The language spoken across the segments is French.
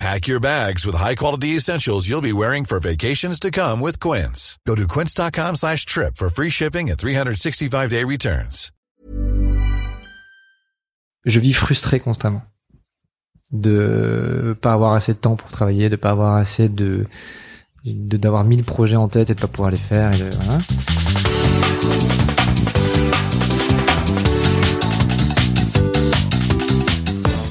Pack your bags with high-quality essentials you'll be wearing for vacations to come with Quince. Go to quince.com slash trip for free shipping and 365-day returns. Je vis frustré constamment de pas avoir assez de temps pour travailler, de pas avoir assez de d'avoir mille projets en tête et de pas pouvoir les faire. Et de, voilà.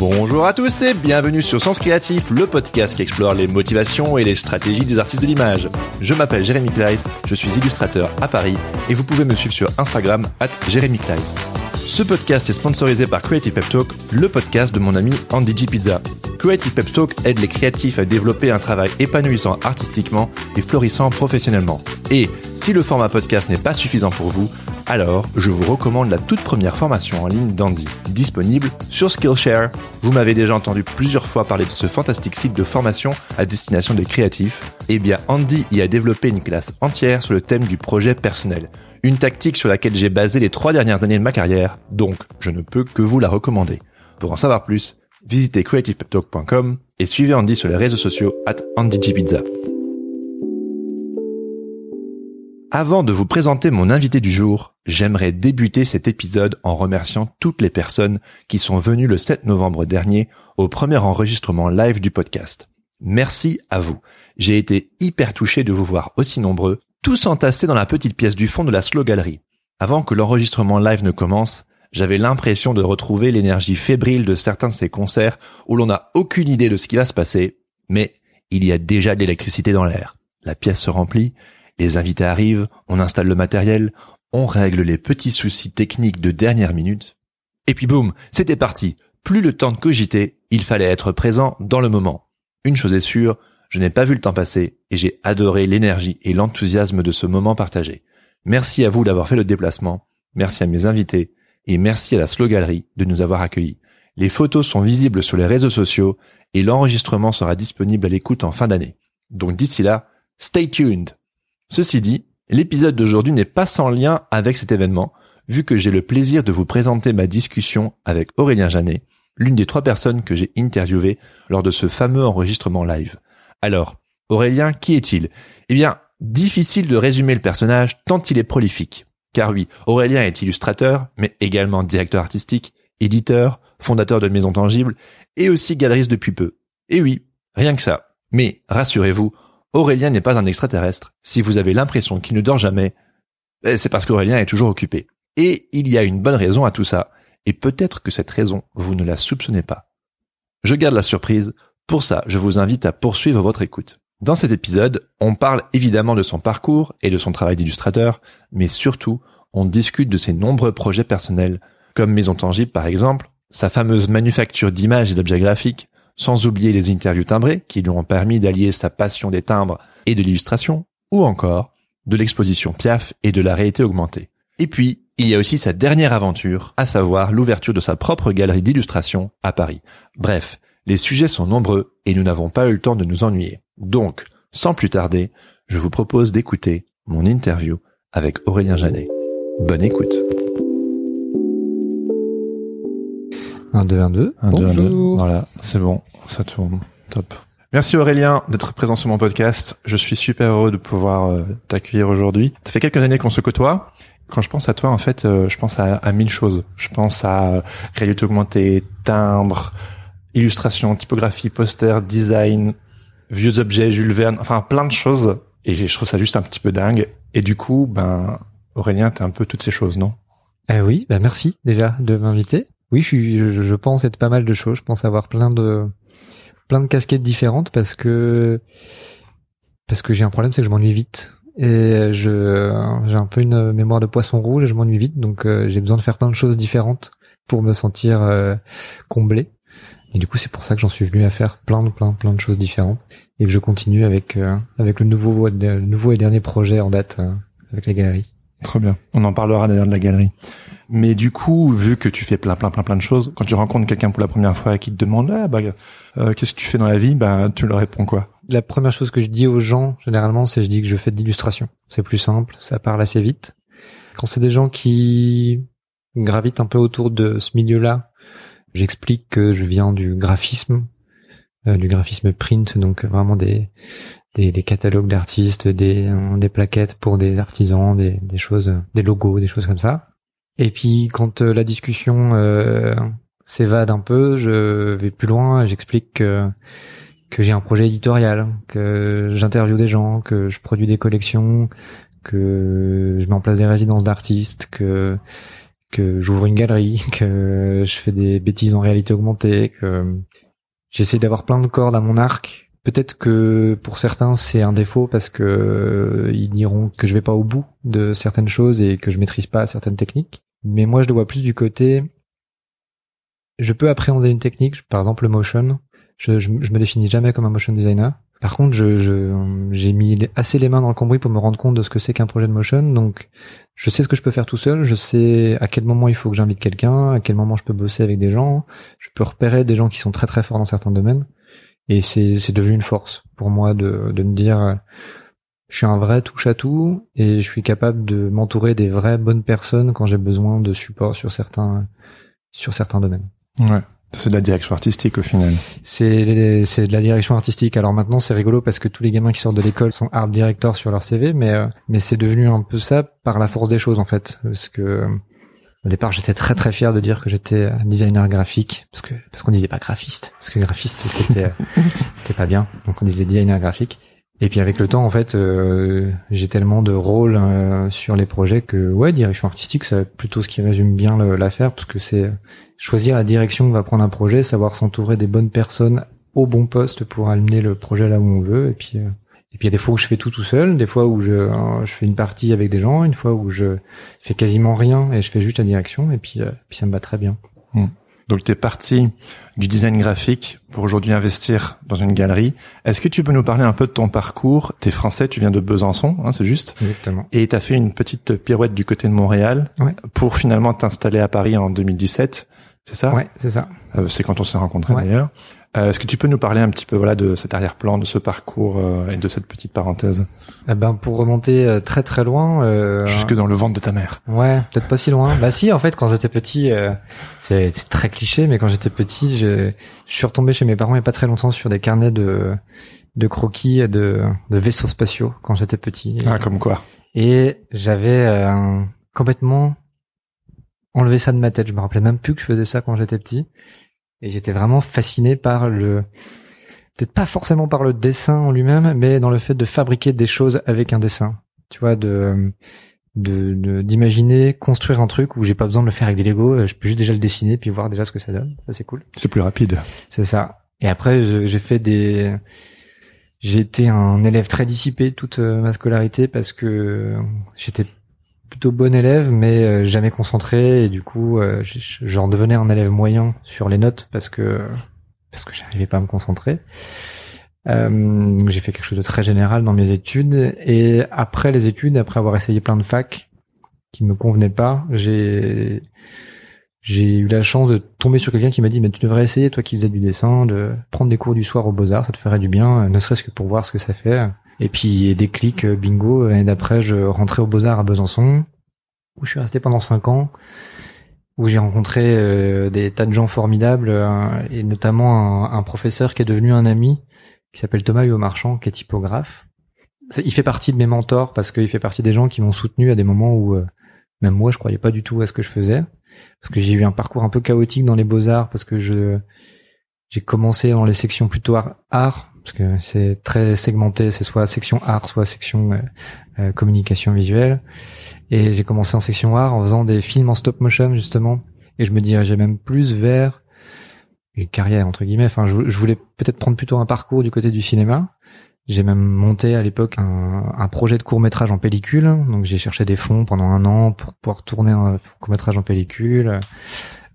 Bonjour à tous et bienvenue sur Sens Créatif, le podcast qui explore les motivations et les stratégies des artistes de l'image. Je m'appelle Jérémy Kleiss, je suis illustrateur à Paris et vous pouvez me suivre sur Instagram at Jérémy Kleiss. Ce podcast est sponsorisé par Creative Pep Talk, le podcast de mon ami Andy G Pizza. Creative Pep Talk aide les créatifs à développer un travail épanouissant artistiquement et florissant professionnellement. Et si le format podcast n'est pas suffisant pour vous, alors je vous recommande la toute première formation en ligne d'Andy, disponible sur Skillshare. Vous m'avez déjà entendu plusieurs fois parler de ce fantastique site de formation à destination des créatifs. Eh bien, Andy y a développé une classe entière sur le thème du projet personnel. Une tactique sur laquelle j'ai basé les trois dernières années de ma carrière, donc je ne peux que vous la recommander. Pour en savoir plus, visitez creativepeptalk.com et suivez Andy sur les réseaux sociaux at AndyGPizza. Avant de vous présenter mon invité du jour, j'aimerais débuter cet épisode en remerciant toutes les personnes qui sont venues le 7 novembre dernier au premier enregistrement live du podcast. Merci à vous. J'ai été hyper touché de vous voir aussi nombreux, tous entassés dans la petite pièce du fond de la Slow Gallery. Avant que l'enregistrement live ne commence, j'avais l'impression de retrouver l'énergie fébrile de certains de ces concerts où l'on n'a aucune idée de ce qui va se passer, mais il y a déjà de l'électricité dans l'air. La pièce se remplit, les invités arrivent, on installe le matériel, on règle les petits soucis techniques de dernière minute. Et puis boum, c'était parti. Plus le temps de cogiter, il fallait être présent dans le moment. Une chose est sûre, je n'ai pas vu le temps passer et j'ai adoré l'énergie et l'enthousiasme de ce moment partagé. Merci à vous d'avoir fait le déplacement, merci à mes invités et merci à la Slow Gallery de nous avoir accueillis. Les photos sont visibles sur les réseaux sociaux et l'enregistrement sera disponible à l'écoute en fin d'année. Donc d'ici là, stay tuned. Ceci dit, l'épisode d'aujourd'hui n'est pas sans lien avec cet événement, vu que j'ai le plaisir de vous présenter ma discussion avec Aurélien Janet, l'une des trois personnes que j'ai interviewées lors de ce fameux enregistrement live. Alors, Aurélien, qui est-il? Eh bien, difficile de résumer le personnage tant il est prolifique. Car oui, Aurélien est illustrateur, mais également directeur artistique, éditeur, fondateur de Maison Tangible, et aussi galeriste depuis peu. Et oui, rien que ça. Mais rassurez-vous, Aurélien n'est pas un extraterrestre. Si vous avez l'impression qu'il ne dort jamais, eh, c'est parce qu'Aurélien est toujours occupé. Et il y a une bonne raison à tout ça, et peut-être que cette raison, vous ne la soupçonnez pas. Je garde la surprise, pour ça, je vous invite à poursuivre votre écoute. Dans cet épisode, on parle évidemment de son parcours et de son travail d'illustrateur, mais surtout, on discute de ses nombreux projets personnels, comme Maison Tangible par exemple, sa fameuse manufacture d'images et d'objets graphiques, sans oublier les interviews timbrées qui lui ont permis d'allier sa passion des timbres et de l'illustration, ou encore de l'exposition Piaf et de la réalité augmentée. Et puis, il y a aussi sa dernière aventure, à savoir l'ouverture de sa propre galerie d'illustration à Paris. Bref, les sujets sont nombreux et nous n'avons pas eu le temps de nous ennuyer. Donc, sans plus tarder, je vous propose d'écouter mon interview avec Aurélien Janet. Bonne écoute. 1, 2, 1, 2. Un, deux, un, deux. Bonjour. Voilà, c'est bon, ça tourne. Top. Merci Aurélien d'être présent sur mon podcast. Je suis super heureux de pouvoir euh, t'accueillir aujourd'hui. Ça fait quelques années qu'on se côtoie. Quand je pense à toi, en fait, euh, je pense à, à mille choses. Je pense à euh, réalité augmentée, timbre, illustration, typographie, poster, design, vieux objets, Jules Verne, enfin plein de choses. Et je trouve ça juste un petit peu dingue. Et du coup, ben, Aurélien, t'es un peu toutes ces choses, non? Eh oui, bah merci déjà de m'inviter. Oui, je, suis, je, je pense être pas mal de choses. Je pense avoir plein de plein de casquettes différentes parce que parce que j'ai un problème, c'est que je m'ennuie vite et je j'ai un peu une mémoire de poisson rouge et je m'ennuie vite, donc euh, j'ai besoin de faire plein de choses différentes pour me sentir euh, comblé. Et du coup, c'est pour ça que j'en suis venu à faire plein de plein plein de choses différentes et que je continue avec euh, avec le nouveau le nouveau et dernier projet en date euh, avec les galeries. Trop bien. On en parlera d'ailleurs de la galerie. Mais du coup, vu que tu fais plein, plein, plein, plein de choses, quand tu rencontres quelqu'un pour la première fois et qui te demande, ah, bah, euh, qu'est-ce que tu fais dans la vie, bah, tu leur réponds quoi? La première chose que je dis aux gens, généralement, c'est je dis que je fais de l'illustration. C'est plus simple, ça parle assez vite. Quand c'est des gens qui gravitent un peu autour de ce milieu-là, j'explique que je viens du graphisme, euh, du graphisme print, donc vraiment des des, des catalogues d'artistes, des des plaquettes pour des artisans, des, des choses, des logos, des choses comme ça. Et puis quand euh, la discussion euh, s'évade un peu, je vais plus loin, j'explique que que j'ai un projet éditorial, que j'interviewe des gens, que je produis des collections, que je mets en place des résidences d'artistes, que que j'ouvre une galerie, que je fais des bêtises en réalité augmentée, que j'essaie d'avoir plein de cordes à mon arc. Peut-être que pour certains c'est un défaut parce que euh, ils diront que je vais pas au bout de certaines choses et que je maîtrise pas certaines techniques. Mais moi je le vois plus du côté je peux appréhender une technique, par exemple le motion. Je, je, je me définis jamais comme un motion designer. Par contre, je, j'ai mis assez les mains dans le cambouis pour me rendre compte de ce que c'est qu'un projet de motion. Donc, je sais ce que je peux faire tout seul. Je sais à quel moment il faut que j'invite quelqu'un, à quel moment je peux bosser avec des gens. Je peux repérer des gens qui sont très très forts dans certains domaines. Et c'est, c'est devenu une force pour moi de, de me dire, je suis un vrai touche à tout et je suis capable de m'entourer des vraies bonnes personnes quand j'ai besoin de support sur certains, sur certains domaines. Ouais. C'est de la direction artistique au final. C'est c'est de la direction artistique. Alors maintenant c'est rigolo parce que tous les gamins qui sortent de l'école sont art directors sur leur CV, mais euh, mais c'est devenu un peu ça par la force des choses en fait. Parce que au départ j'étais très très fier de dire que j'étais designer graphique parce que parce qu'on disait pas graphiste parce que graphiste c'était c'était pas bien donc on disait designer graphique. Et puis avec le temps, en fait, euh, j'ai tellement de rôles euh, sur les projets que ouais, direction artistique, c'est plutôt ce qui résume bien l'affaire, parce que c'est choisir la direction que va prendre un projet, savoir s'entourer des bonnes personnes au bon poste pour amener le projet là où on veut. Et puis, euh, et puis il y a des fois où je fais tout tout seul, des fois où je, je fais une partie avec des gens, une fois où je fais quasiment rien et je fais juste la direction. Et puis, puis ça me va très bien. Mmh. Donc tu es parti du design graphique pour aujourd'hui investir dans une galerie. Est-ce que tu peux nous parler un peu de ton parcours? T'es français, tu viens de Besançon, hein, c'est juste Exactement. Et tu as fait une petite pirouette du côté de Montréal pour finalement t'installer à Paris en 2017. C'est ça? Ouais, c'est ça. Euh, c'est quand on s'est rencontrés d'ailleurs. Euh, Est-ce que tu peux nous parler un petit peu voilà de cet arrière-plan, de ce parcours euh, et de cette petite parenthèse? Eh Ben pour remonter euh, très très loin, euh, jusque dans le ventre de ta mère. Ouais, peut-être pas si loin. bah si, en fait, quand j'étais petit, euh, c'est très cliché, mais quand j'étais petit, je, je suis retombé chez mes parents il y a pas très longtemps sur des carnets de de croquis et de, de vaisseaux spatiaux quand j'étais petit. Ah, comme quoi. Et j'avais complètement enlevé ça de ma tête. Je me rappelais même plus que je faisais ça quand j'étais petit. Et j'étais vraiment fasciné par le, peut-être pas forcément par le dessin en lui-même, mais dans le fait de fabriquer des choses avec un dessin. Tu vois, de de d'imaginer construire un truc où j'ai pas besoin de le faire avec des Lego, euh, je peux juste déjà le dessiner puis voir déjà ce que ça donne. Ça c'est cool. C'est plus rapide. C'est ça. Et après j'ai fait des j'ai été un élève très dissipé toute euh, ma scolarité parce que j'étais plutôt bon élève, mais euh, jamais concentré et du coup, euh, j'en devenais un élève moyen sur les notes parce que parce que j'arrivais pas à me concentrer. Euh, j'ai fait quelque chose de très général dans mes études et après les études, après avoir essayé plein de facs qui me convenaient pas, j'ai j'ai eu la chance de tomber sur quelqu'un qui m'a dit mais tu devrais essayer toi qui faisais du dessin de prendre des cours du soir au Beaux-Arts, ça te ferait du bien, ne serait-ce que pour voir ce que ça fait. Et puis des clics, euh, bingo. L'année d'après, je rentrais au Beaux-Arts à Besançon, où je suis resté pendant cinq ans, où j'ai rencontré euh, des tas de gens formidables, euh, et notamment un, professeur qui est devenu un ami, qui s'appelle Thomas Huot-Marchand, qui est typographe. Il fait partie de mes mentors parce qu'il fait partie des gens qui m'ont soutenu à des moments où même moi je croyais pas du tout à ce que je faisais, parce que j'ai eu un parcours un peu chaotique dans les beaux-arts, parce que je j'ai commencé dans les sections plutôt art, parce que c'est très segmenté, c'est soit section art, soit section euh, euh, communication visuelle. Et j'ai commencé en section art en faisant des films en stop motion justement, et je me dirigeais même plus vers une carrière entre guillemets. Enfin, je, voulais peut-être prendre plutôt un parcours du côté du cinéma. J'ai même monté à l'époque un, un, projet de court métrage en pellicule, donc j'ai cherché des fonds pendant un an pour pouvoir tourner un court métrage en pellicule.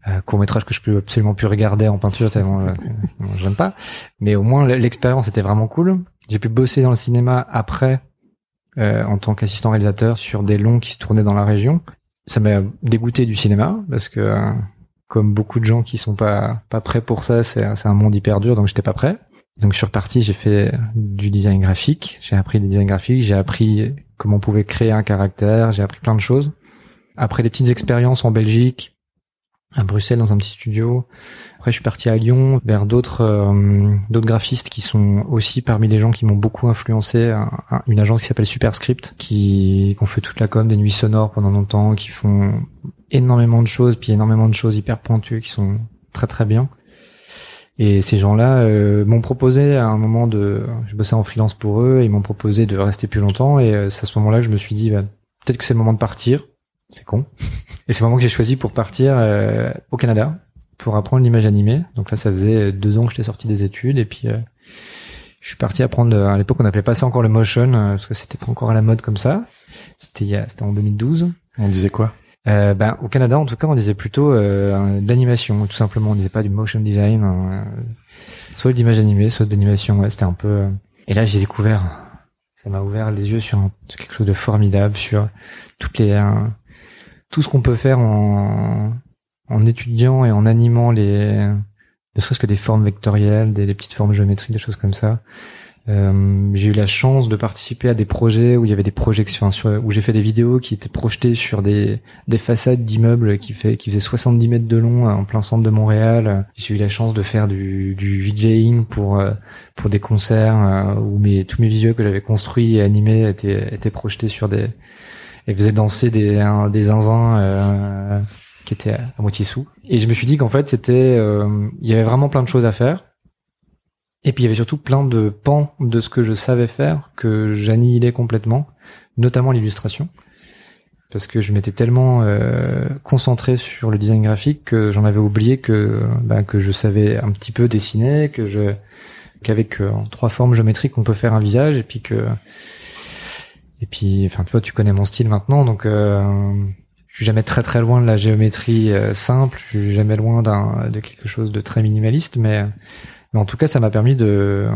Euh, court métrage que je peux absolument plus regarder en peinture tellement euh, j'aime pas mais au moins l'expérience était vraiment cool j'ai pu bosser dans le cinéma après euh, en tant qu'assistant réalisateur sur des longs qui se tournaient dans la région. Ça m'a dégoûté du cinéma parce que euh, comme beaucoup de gens qui sont pas pas prêts pour ça, c'est un monde hyper dur, donc j'étais pas prêt. Donc sur partie, j'ai fait du design graphique, j'ai appris des design graphiques, j'ai appris comment on pouvait créer un caractère, j'ai appris plein de choses. Après des petites expériences en Belgique, à Bruxelles dans un petit studio. Après, je suis parti à Lyon vers d'autres euh, d'autres graphistes qui sont aussi parmi les gens qui m'ont beaucoup influencé. une agence qui s'appelle Superscript, qui, ont fait toute la com des nuits sonores pendant longtemps, qui font énormément de choses, puis énormément de choses hyper pointues, qui sont très très bien. Et ces gens-là euh, m'ont proposé à un moment de, je bossais en freelance pour eux, et ils m'ont proposé de rester plus longtemps. Et euh, c'est à ce moment-là que je me suis dit, bah, peut-être que c'est le moment de partir. C'est con. Et c'est le moment que j'ai choisi pour partir euh, au Canada pour apprendre l'image animée. Donc là, ça faisait deux ans que j'étais sorti des études et puis je suis parti apprendre. À l'époque, on appelait pas ça encore le motion parce que c'était pas encore à la mode comme ça. C'était c'était en 2012. On disait quoi? Euh, ben, au Canada, en tout cas, on disait plutôt euh, d'animation, tout simplement. On disait pas du motion design, hein, euh, soit de l'image animée, soit de l'animation. Ouais, c'était un peu. Euh, et là, j'ai découvert, ça m'a ouvert les yeux sur quelque chose de formidable, sur toutes les, tout ce qu'on peut faire en, en étudiant et en animant les, ne serait-ce que des formes vectorielles, des, petites formes géométriques, des choses comme ça. Euh, j'ai eu la chance de participer à des projets où il y avait des projections, où j'ai fait des vidéos qui étaient projetées sur des, des façades d'immeubles qui, fait, qui faisaient 70 mètres de long en plein centre de Montréal. J'ai eu la chance de faire du, du VJing pour, euh, pour des concerts euh, où mes, tous mes visuels que j'avais construits et animés étaient, étaient projetés sur des... et faisaient danser des, des zinzins euh, qui étaient à, moitié sous. Et je me suis dit qu'en fait, c'était... il y avait vraiment plein de choses à faire et puis il y avait surtout plein de pans de ce que je savais faire que j'annihilais complètement, notamment l'illustration. Parce que je m'étais tellement euh, concentré sur le design graphique que j'en avais oublié que bah, que je savais un petit peu dessiner, que je qu'avec euh, trois formes géométriques on peut faire un visage et puis que et puis enfin toi tu connais mon style maintenant donc euh, je suis jamais très très loin de la géométrie euh, simple, je suis jamais loin d'un de quelque chose de très minimaliste mais mais en tout cas, ça m'a permis de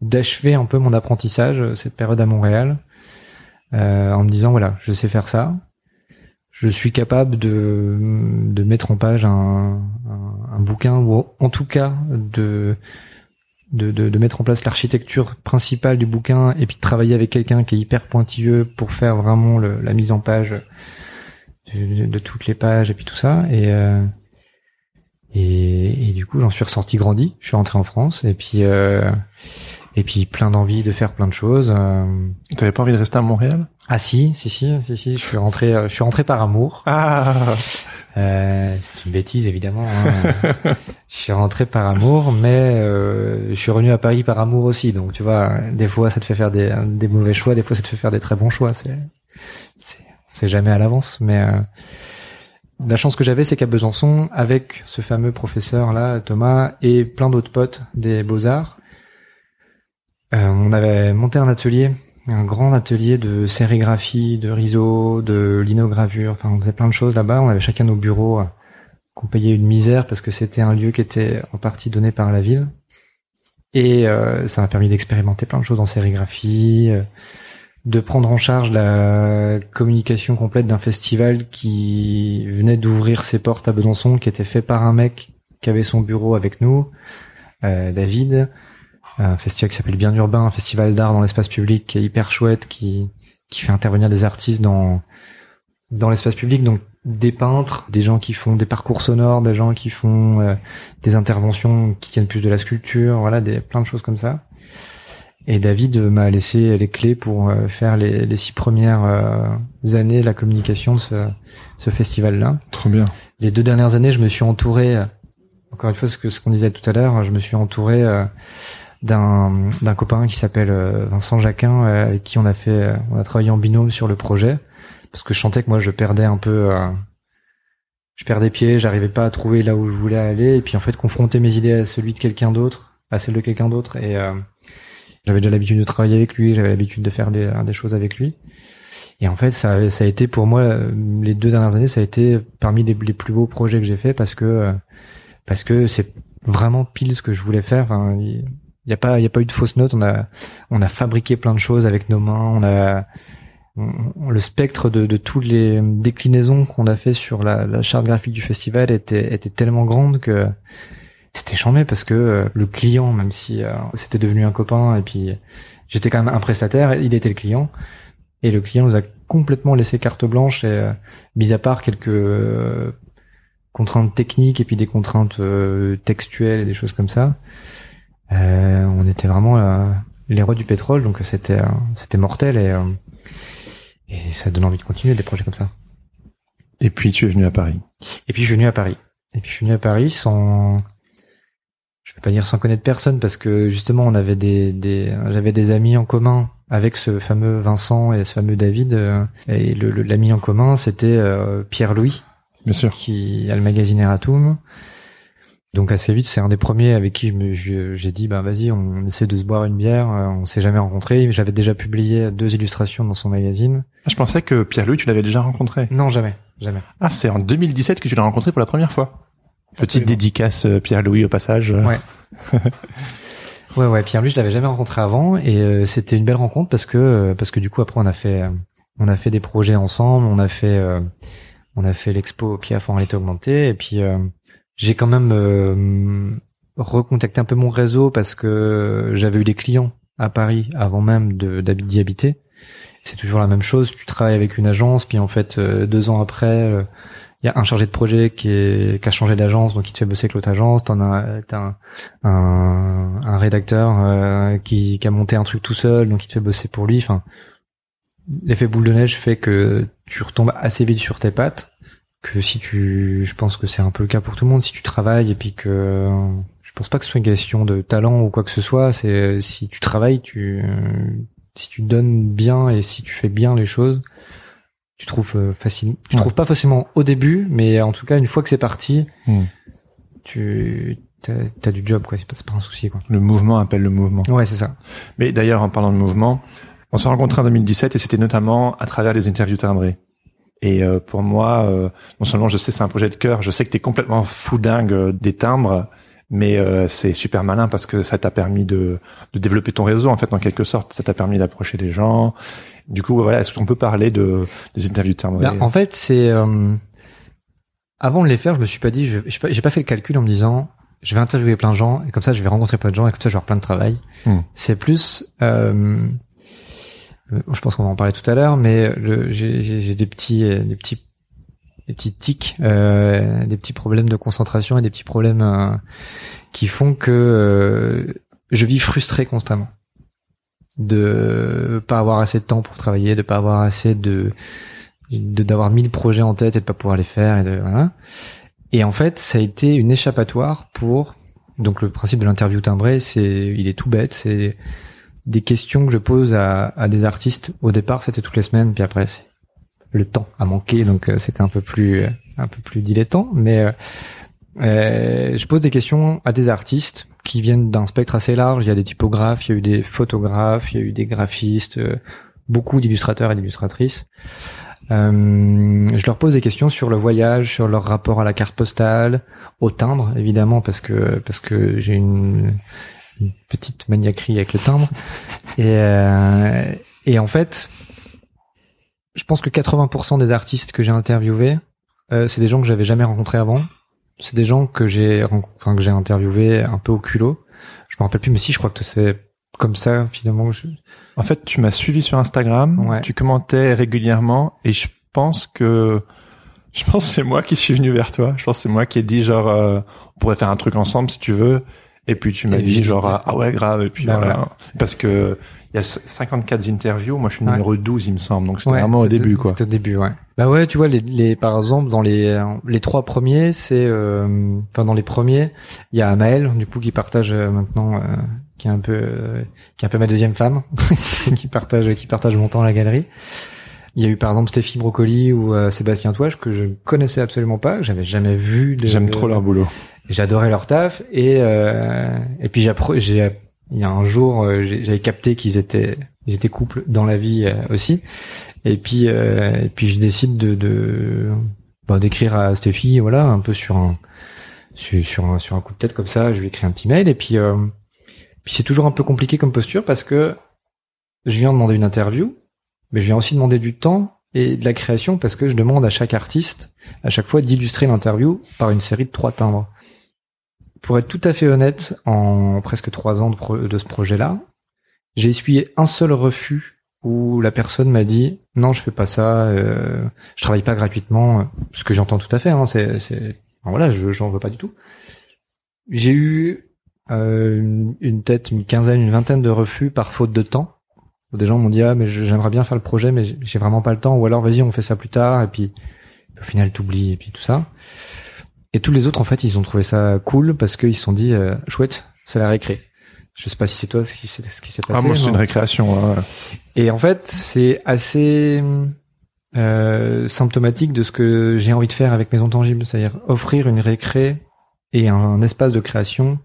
d'achever un peu mon apprentissage cette période à Montréal, euh, en me disant voilà, je sais faire ça, je suis capable de de mettre en page un, un bouquin ou en tout cas de de, de, de, mettre en place l'architecture principale du bouquin et puis de travailler avec quelqu'un qui est hyper pointilleux pour faire vraiment le, la mise en page de, de, toutes les pages et puis tout ça et euh, et, du coup, j'en suis ressorti grandi. Je suis rentré en France et puis euh, et puis plein d'envie de faire plein de choses. Euh... T'avais pas envie de rester à Montréal? Ah si, si, si, si, si. Je suis rentré, euh, je suis rentré par amour. Ah. Euh, c'est une bêtise évidemment. Hein. je suis rentré par amour, mais euh, je suis revenu à Paris par amour aussi. Donc tu vois, des fois ça te fait faire des, des mauvais choix, des fois ça te fait faire des très bons choix. C'est, c'est, c'est jamais à l'avance, mais euh, la chance que j'avais, c'est qu'à Besançon, avec ce fameux professeur là, Thomas, et plein d'autres potes des beaux-arts, euh, on avait monté un atelier, un grand atelier de sérigraphie, de riso, de linogravure, enfin on faisait plein de choses là-bas, on avait chacun nos bureaux qu'on payait une misère parce que c'était un lieu qui était en partie donné par la ville. Et euh, ça m'a permis d'expérimenter plein de choses en sérigraphie, euh, de prendre en charge la communication complète d'un festival qui venait d'ouvrir ses portes à Besançon, qui était fait par un mec qui avait son bureau avec nous, euh, David, un festival qui s'appelle Bien Urbain, un festival d'art dans l'espace public qui est hyper chouette, qui qui fait intervenir des artistes dans dans l'espace public, donc des peintres, des gens qui font des parcours sonores, des gens qui font euh, des interventions qui tiennent plus de la sculpture, voilà, des plein de choses comme ça. Et David m'a laissé les clés pour euh, faire les, les six premières euh, années la communication de ce, ce festival-là. Trop bien. Les deux dernières années, je me suis entouré, euh, encore une fois, ce que ce qu'on disait tout à l'heure, je me suis entouré d'un d'un copain qui s'appelle Vincent Jacquin, avec qui on a fait, on a travaillé en binôme sur le projet, parce que je sentais que moi je perdais un peu, je perdais pied, j'arrivais pas à trouver là où je voulais aller, et puis en fait confronter mes idées à celui de quelqu'un d'autre, à celle de quelqu'un d'autre, et j'avais déjà l'habitude de travailler avec lui, j'avais l'habitude de faire des, des, choses avec lui. Et en fait, ça, ça a été pour moi les deux dernières années, ça a été parmi les, les plus beaux projets que j'ai fait parce que parce que c'est vraiment pile ce que je voulais faire. Il y a pas il y a pas eu de fausse note. On a on a fabriqué plein de choses avec nos mains. On a le spectre de, de toutes les déclinaisons qu'on a fait sur la, la, charte graphique du festival était, était tellement grande que c'était chambé parce que euh, le client, même si euh, c'était devenu un copain et puis j'étais quand même un prestataire, il était le client et le client nous a complètement laissé carte blanche et euh, mis à part quelques contraintes techniques et puis des contraintes textuelles et des choses comme ça, on était vraiment les rois du pétrole donc c'était c'était mortel et et ça donne envie de continuer des projets comme ça. Et puis tu es venu à Paris. Et puis je suis venu à Paris. Et puis je suis venu à Paris sans, je vais pas dire sans connaître personne parce que justement on avait des, des j'avais des amis en commun avec ce fameux Vincent et ce fameux David. Euh, et le, l'ami en commun c'était euh, Pierre Louis. Bien sûr. Qui a le magazine Eratum. Donc assez vite, c'est un des premiers avec qui j'ai dit, bah vas-y, on essaie de se boire une bière. Euh, on s'est jamais rencontrés. J'avais déjà publié deux illustrations dans son magazine. Ah, je pensais que Pierre-Louis, tu l'avais déjà rencontré. Non, jamais, jamais. Ah, c'est en 2017 que tu l'as rencontré pour la première fois. Petite dédicace euh, Pierre-Louis au passage. Ouais. ouais, ouais. Pierre-Louis, je l'avais jamais rencontré avant et euh, c'était une belle rencontre parce que parce que du coup après on a fait on a fait des projets ensemble. On a fait on a fait l'expo Piaf en réalité augmentée et puis j'ai quand même euh, recontacté un peu mon réseau parce que j'avais eu des clients à Paris avant même d'y habiter. C'est toujours la même chose. Tu travailles avec une agence, puis en fait euh, deux ans après, il euh, y a un chargé de projet qui, a changé d'agence, donc il te fait bosser avec l'autre agence. T'en as, un, rédacteur qui, qui a monté un truc tout seul, donc il te fait bosser pour lui. Enfin, l'effet boule de neige fait que tu retombes assez vite sur tes pattes que si tu, je pense que c'est un peu le cas pour tout le monde, si tu travailles et puis que, je pense pas que ce soit une question de talent ou quoi que ce soit, c'est si tu travailles, tu, si tu donnes bien et si tu fais bien les choses, tu trouves euh, facile. Tu trouves pas forcément au début, mais en tout cas une fois que c'est parti, hmm. tu t'as as du job quoi. C'est pas, pas un souci quoi. Le mouvement appelle le mouvement. Ouais, c'est ça. Mais d'ailleurs, en parlant de mouvement, on s'est rencontrés en 2017 et c'était notamment à travers les interviews timbrées. Et euh, pour moi, euh, non seulement je sais c'est un projet de cœur, je sais que tu es complètement fou dingue euh, des timbres, mais c'est super malin parce que ça t'a permis de, de, développer ton réseau en fait en quelque sorte. Ça t'a permis d'approcher des gens. Du coup, voilà, est-ce qu'on peut parler de des interviews timbrées ben, En fait, c'est avant de les faire, je me suis pas dit, j'ai pas, pas fait le calcul en me disant, je vais interviewer plein de gens et comme ça, je vais rencontrer plein de gens et comme ça, je vais avoir plein de travail. Hmm. C'est plus euh, je pense qu'on va en parler tout à l'heure, mais j'ai des petits, euh, des petits, des petits tics, euh, des petits problèmes de concentration et des petits problèmes euh, qui font que je vis frustré constamment de pas avoir assez de temps pour travailler, de pas avoir assez de d'avoir mille projets en tête et de pas pouvoir les faire et de voilà. Et en fait, ça a été une échappatoire pour donc le principe de l'interview timbrée, c'est il est tout bête, c'est des questions que je pose à, à des artistes. Au départ, c'était toutes les semaines, puis après, le temps a manqué, donc euh, c'était un peu plus un peu plus dilettant. Mais euh, euh, je pose des questions à des artistes qui viennent d'un spectre assez large. Il y a des typographes, il y a eu des photographes, il y a eu des graphistes, beaucoup d'illustrateurs et d'illustratrices. Euh, je leur pose des questions sur le voyage, sur leur rapport à la carte postale, au timbre évidemment parce que parce que j'ai une une petite maniaquerie avec le timbre. Et, euh, et en fait, je pense que 80% des artistes que j'ai interviewés, euh, c'est des gens que j'avais jamais rencontrés avant. C'est des gens que j'ai, enfin que j'ai interviewés un peu au culot. Je me rappelle plus, mais si, je crois que c'est comme ça finalement. En fait, tu m'as suivi sur Instagram, tu commentais régulièrement, et je pense que je pense c'est moi qui suis venu vers toi. Je pense c'est moi qui ai dit genre euh, on pourrait faire un truc ensemble si tu veux. Et puis tu m'as dit genre ah ouais grave et puis bah, voilà. parce que il y a 54 interviews, moi je suis numéro 12 il me semble donc c'était vraiment au début quoi. C'était au début ouais. Bah ouais, tu vois les, les par exemple dans les les trois premiers, c'est euh, enfin dans les premiers, il y a Maël du coup qui partage euh, maintenant euh, qui est un peu euh, qui est un peu ma deuxième femme qui partage qui partage mon temps à la galerie. Il y a eu par exemple Stéphie Brocoli ou Sébastien Touage que je connaissais absolument pas, que j'avais jamais vu. J'aime trop leur boulot. J'adorais leur taf. Et euh, et puis j'ai il y a un jour euh, j'avais capté qu'ils étaient ils étaient couple dans la vie euh, aussi. Et puis et puis je décide de de bah, d'écrire à Stéphie voilà un peu sur un sur sur un, sur un coup de tête comme ça. Je lui écris un petit mail. Et puis puis c'est toujours un peu compliqué comme posture parce que je viens demander une interview mais je viens aussi demander du temps et de la création parce que je demande à chaque artiste, à chaque fois, d'illustrer l'interview par une série de trois timbres. Pour être tout à fait honnête, en presque trois ans de, ce projet-là, j'ai essuyé un seul refus où la personne m'a dit non, je fais pas ça, euh, je travaille pas gratuitement, ce que j'entends tout à fait. Hein, c'est, c'est, voilà, je j'en veux pas du tout. J'ai eu euh, une tête, une quinzaine, une vingtaine de refus par faute de temps. Des gens m'ont dit ah mais j'aimerais bien faire le projet mais j'ai vraiment pas le temps ou alors vas-y on fait ça plus tard et puis au final t'oublies et puis tout ça. Et tous les autres en fait ils ont trouvé ça cool parce qu'ils se sont dit euh, chouette c'est la récré. Je sais pas si c'est toi ce qui s'est ce qui s'est passé. Ah moi c'est une récréation. Hein. Et en fait c'est assez euh, symptomatique de ce que j'ai envie de faire avec Maison Tangible, c'est-à-dire offrir une récré et un, espace de création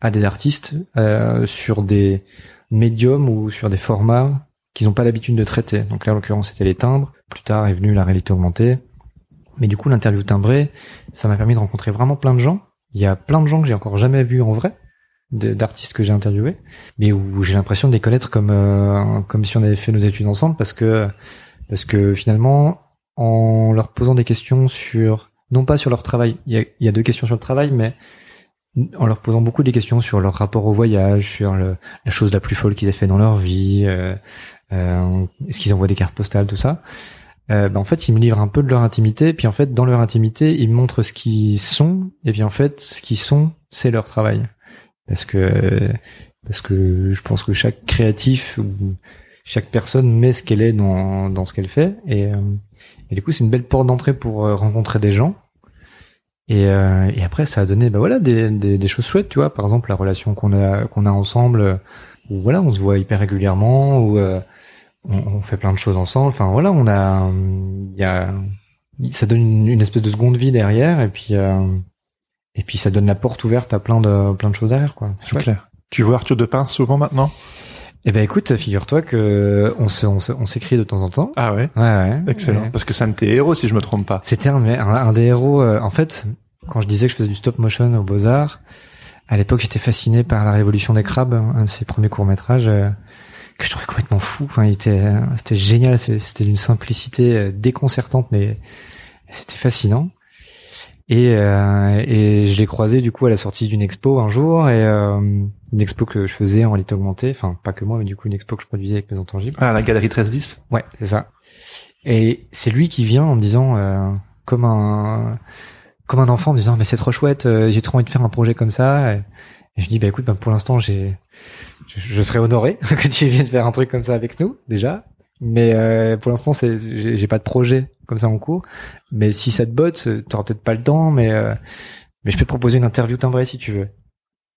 à des artistes euh, sur des médiums ou sur des formats qu'ils n'ont pas l'habitude de traiter. Donc là, en l'occurrence, c'était les timbres. Plus tard est venue la réalité augmentée. Mais du coup, l'interview timbrée, ça m'a permis de rencontrer vraiment plein de gens. Il y a plein de gens que j'ai encore jamais vus en vrai, d'artistes que j'ai interviewés, mais où j'ai l'impression de les connaître comme euh, comme si on avait fait nos études ensemble, parce que parce que finalement, en leur posant des questions sur non pas sur leur travail, il y a, il y a deux questions sur le travail, mais en leur posant beaucoup de questions sur leur rapport au voyage, sur le, la chose la plus folle qu'ils aient fait dans leur vie, euh, euh, est-ce qu'ils envoient des cartes postales, tout ça. Euh, ben en fait, ils me livrent un peu de leur intimité, puis en fait, dans leur intimité, ils me montrent ce qu'ils sont, et puis en fait, ce qu'ils sont, c'est leur travail. Parce que parce que je pense que chaque créatif chaque personne met ce qu'elle est dans, dans ce qu'elle fait, et, euh, et du coup, c'est une belle porte d'entrée pour euh, rencontrer des gens et, euh, et après, ça a donné, bah voilà, des, des, des, choses chouettes, tu vois. Par exemple, la relation qu'on a qu'on a ensemble, où voilà, on se voit hyper régulièrement, où euh, on, on, fait plein de choses ensemble. Enfin voilà, on a, il y a, ça donne une, une, espèce de seconde vie derrière, et puis euh, et puis ça donne la porte ouverte à plein de plein de choses derrière, quoi. C'est clair. Tu vois Arthur de Pince souvent maintenant? Eh ben écoute, figure-toi que on on s'écrit de temps en temps. Ah ouais. Ouais ouais. Excellent. Parce que c'est un de tes héros si je me trompe pas. C'était un, un, des héros. Euh, en fait, quand je disais que je faisais du stop motion aux Beaux Arts, à l'époque j'étais fasciné par la Révolution des crabes, un de ses premiers courts métrages euh, que je trouvais complètement fou. Enfin, il était, c'était génial. C'était d'une simplicité euh, déconcertante, mais c'était fascinant. Et, euh, et je l'ai croisé du coup à la sortie d'une expo un jour et euh, une expo que je faisais en réalité augmentée, enfin pas que moi mais du coup une expo que je produisais avec mes intangibles. Ah la galerie 1310 Ouais, c'est ça. Et c'est lui qui vient en me disant euh, comme un comme un enfant en me disant mais c'est trop chouette, euh, j'ai trop envie de faire un projet comme ça. Et, je dis bah écoute, bah, pour l'instant j'ai je, je, serais honoré que tu viennes faire un truc comme ça avec nous déjà. Mais euh, pour l'instant, c'est j'ai pas de projet comme ça en cours. Mais si ça te botte, t'auras peut-être pas le temps, mais euh, mais je peux te proposer une interview timbrée si tu veux.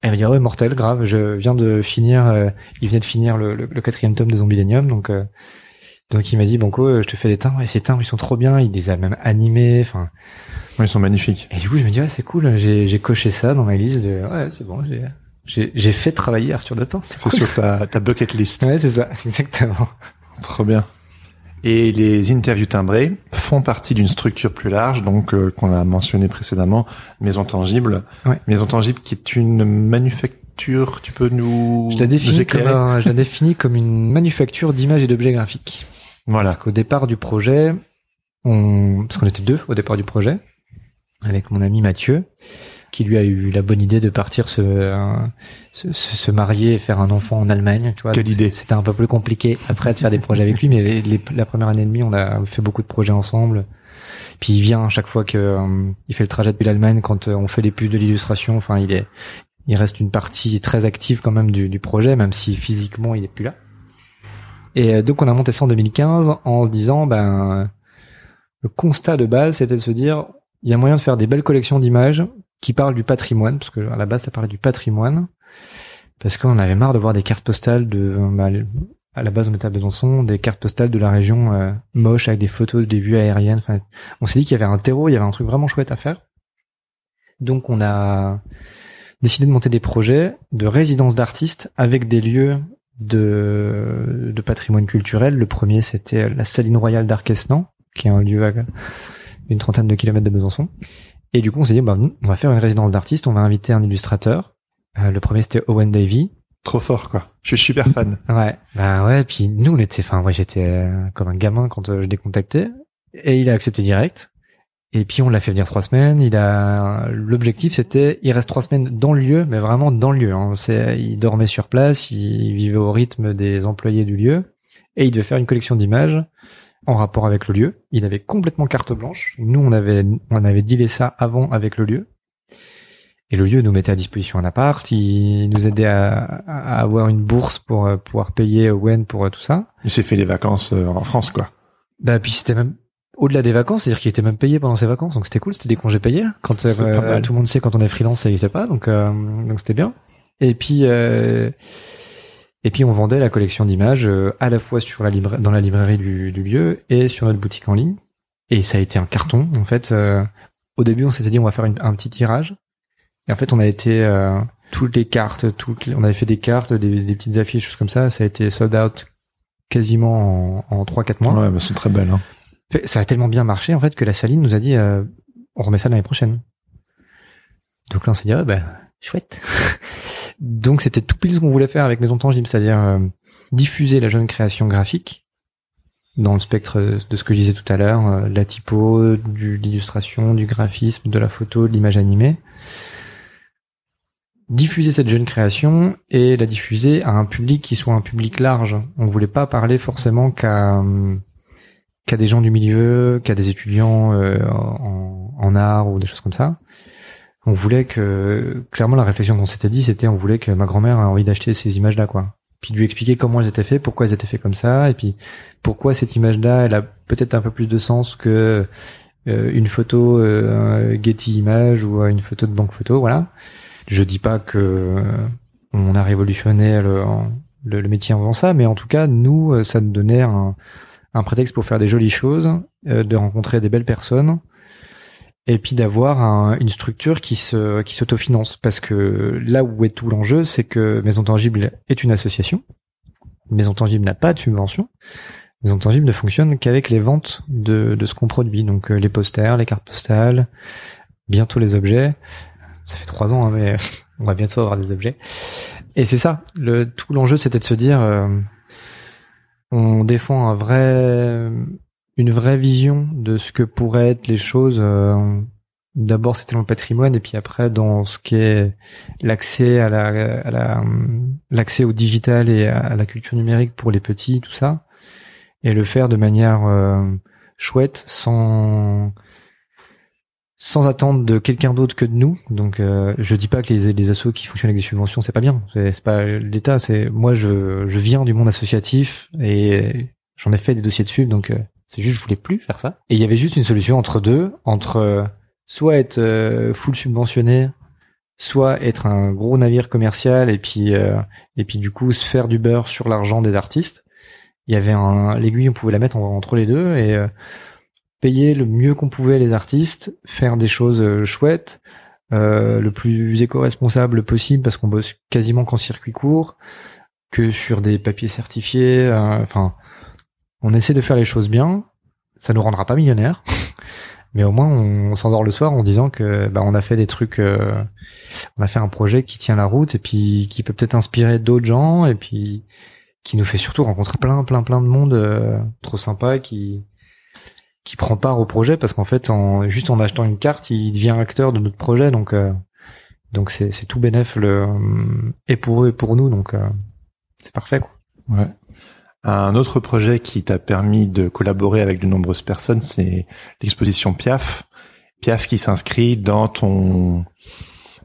Elle me dit ouais mortel grave. Je viens de finir. Euh, il venait de finir le, le, quatrième tome de Zombilenium, donc euh, donc il m'a dit Banco, je te fais des timbres et ces timbres ils sont trop bien. Il les a même animés. Enfin, ouais, ils sont magnifiques. Et du coup je me dis ouais c'est cool. J'ai j'ai coché ça dans ma liste de ouais c'est bon. J'ai j'ai fait travailler Arthur de C'est cool. sur ta ta bucket list. Ouais c'est ça exactement. Trop bien. Et les interviews timbrées font partie d'une structure plus large, donc euh, qu'on a mentionné précédemment, Maison Tangible. Maison Tangible qui est une manufacture, tu peux nous Je la définis, comme, je la définis comme une manufacture d'images et d'objets graphiques. Voilà. Parce qu'au départ du projet, on, parce qu'on était deux au départ du projet, avec mon ami Mathieu, qui lui a eu la bonne idée de partir se, se, se, marier et faire un enfant en Allemagne. Tu vois, Quelle idée C'était un peu plus compliqué après de faire des projets avec lui, mais la première année et demie, on a fait beaucoup de projets ensemble. Puis il vient chaque fois que euh, il fait le trajet depuis l'Allemagne, quand euh, on fait les pubs de l'illustration. Enfin, il est, il reste une partie très active quand même du, du projet, même si physiquement il est plus là. Et euh, donc on a monté ça en 2015 en se disant, ben, le constat de base, c'était de se dire, il y a moyen de faire des belles collections d'images qui parle du patrimoine, parce que à la base ça parlait du patrimoine, parce qu'on avait marre de voir des cartes postales de, bah, à la base on était à Besançon, des cartes postales de la région euh, moches avec des photos des vues aériennes. Enfin, on s'est dit qu'il y avait un terreau, il y avait un truc vraiment chouette à faire. Donc on a décidé de monter des projets de résidence d'artistes avec des lieux de, de patrimoine culturel. Le premier c'était la Saline Royale d'Arquesnan, qui est un lieu à une trentaine de kilomètres de Besançon. Et du coup, on s'est dit, bah, on va faire une résidence d'artistes, on va inviter un illustrateur. Euh, le premier, c'était Owen Davy, Trop fort, quoi. Je suis super fan. Ouais, bah ouais. Puis nous, on était, enfin, moi, j'étais euh, comme un gamin quand euh, je l'ai contacté, et il a accepté direct. Et puis on l'a fait venir trois semaines. Il a l'objectif, c'était, il reste trois semaines dans le lieu, mais vraiment dans le lieu. Hein. C'est, il dormait sur place, il vivait au rythme des employés du lieu, et il devait faire une collection d'images en rapport avec le lieu. Il avait complètement carte blanche. Nous, on avait, on avait dealé ça avant avec le lieu. Et le lieu nous mettait à disposition un appart, il nous aidait à, à avoir une bourse pour euh, pouvoir payer Wen pour euh, tout ça. Il s'est fait les vacances euh, en France, quoi. Bah puis c'était même au-delà des vacances, c'est-à-dire qu'il était même payé pendant ses vacances, donc c'était cool, c'était des congés payés. Quand tout le monde sait quand on est freelance, ça il sait pas, donc euh, donc c'était bien. Et puis euh, et puis on vendait la collection d'images euh, à la fois sur la libra- dans la librairie du, du lieu et sur notre boutique en ligne. Et ça a été un carton en fait. euh, au début, on s'était dit on va faire une- un petit tirage. Et en fait, on a été euh, toutes les cartes, toutes les- on avait fait des cartes, des, des petites affiches, choses comme ça. Ça a été sold out quasiment en, en 3-4 mois. Ouais, bah, elles sont très belles. Hein. Ça a tellement bien marché en fait que la Saline nous a dit euh, on remet ça l'année prochaine. Donc là on s'est dit ah, bah chouette. Donc c'était tout pile ce qu'on voulait faire avec Maison Tangible, c'est-à-dire euh, diffuser la jeune création graphique dans le spectre de ce que je disais tout à l'heure, euh, la typo, de l'illustration, du graphisme, de la photo, de l'image animée. Diffuser cette jeune création et la diffuser à un public qui soit un public large. On voulait pas parler forcément qu'à qu'à des gens du milieu, qu'à des étudiants euh, en, en art ou des choses comme ça. On voulait que, clairement, la réflexion qu'on s'était dit, c'était on voulait que ma grand-mère ait envie d'acheter ces images-là, quoi. Puis lui expliquer comment elles étaient faites, pourquoi elles étaient faites comme ça, et puis pourquoi cette image-là, elle a peut-être un peu plus de sens que euh, une photo euh, Getty Image ou une photo de banque photo, voilà. Je dis pas que on a révolutionné le, le, le métier en faisant ça, mais en tout cas, nous, euh, ça nous donnait un, un prétexte pour faire des jolies choses, euh, de rencontrer des belles personnes, et puis d'avoir un- une structure qui se qui s'autofinance. Parce que là où est tout l'enjeu, c'est que Maison Tangible est une association. Maison Tangible n'a pas de subvention. Maison Tangible ne fonctionne qu'avec les ventes de, de ce qu'on produit. Donc euh, les posters, les cartes postales, bientôt les objets. Ça fait trois ans, hein, mais on va bientôt avoir des objets. Et c'est ça. Le, tout l'enjeu, c'était de se dire, euh, on défend un vrai, une vraie vision de ce que pourraient être les choses. euh, D'abord, c'était dans le patrimoine, et puis après, dans ce qui est l'accès à la, l'accès au digital et à la culture numérique pour les petits, tout ça, et le faire de manière euh, chouette, sans sans attendre de quelqu'un d'autre que de nous. Donc, euh, je dis pas que les, les qui fonctionnent avec des subventions, c'est pas bien. C'est pas l'État. C'est moi, je, je viens du monde associatif et j'en ai fait des dossiers dessus. Donc, euh, c'est juste, je voulais plus faire ça. Et il y avait juste une solution entre deux, entre euh, soit être euh, full subventionné, soit être un gros navire commercial et puis euh, et puis du coup se faire du beurre sur l'argent des artistes. Il y avait un l'aiguille, on pouvait la mettre en- entre les deux et payer le mieux qu'on pouvait les artistes, faire des choses chouettes, le plus éco-responsable possible parce qu'on bosse quasiment qu'en circuit court, que sur des papiers certifiés. Enfin, on essaie de faire les choses bien. Ça nous rendra pas millionnaires, mais au moins on, s'endort le soir en disant que bah, on a fait des trucs, euh, on a fait un projet qui tient la route et puis qui peut peut-être inspirer d'autres gens et puis qui nous fait surtout rencontrer plein, plein, plein de monde euh, trop sympa qui qui prend part au projet parce qu'en fait, en, juste en achetant une carte, il devient acteur de notre projet, donc euh, donc c'est c'est tout bénef le et pour eux et pour nous, donc euh, c'est parfait quoi. Ouais. Un autre projet qui t'a permis de collaborer avec de nombreuses personnes, c'est l'exposition Piaf. Piaf qui s'inscrit dans ton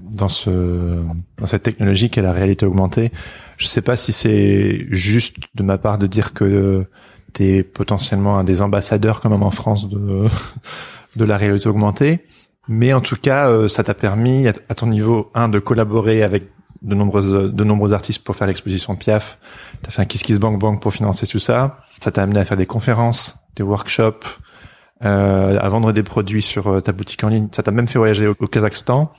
dans ce dans cette technologie qu'est la réalité augmentée. Je sais pas si c'est juste de ma part de dire que t'es potentiellement un des ambassadeurs quand même en France de de la réalité augmentée, mais en tout cas euh, ça t'a permis à ton niveau un de collaborer avec de nombreuses de nombreux artistes pour faire l'exposition Piaf. T'as fait un Kiss Kiss Bank Bank pour financer tout ça. Ça t'a amené à faire des conférences, des workshops, euh, à vendre des produits sur euh, ta boutique en ligne. Ça t'a même fait voyager au, au Kazakhstan.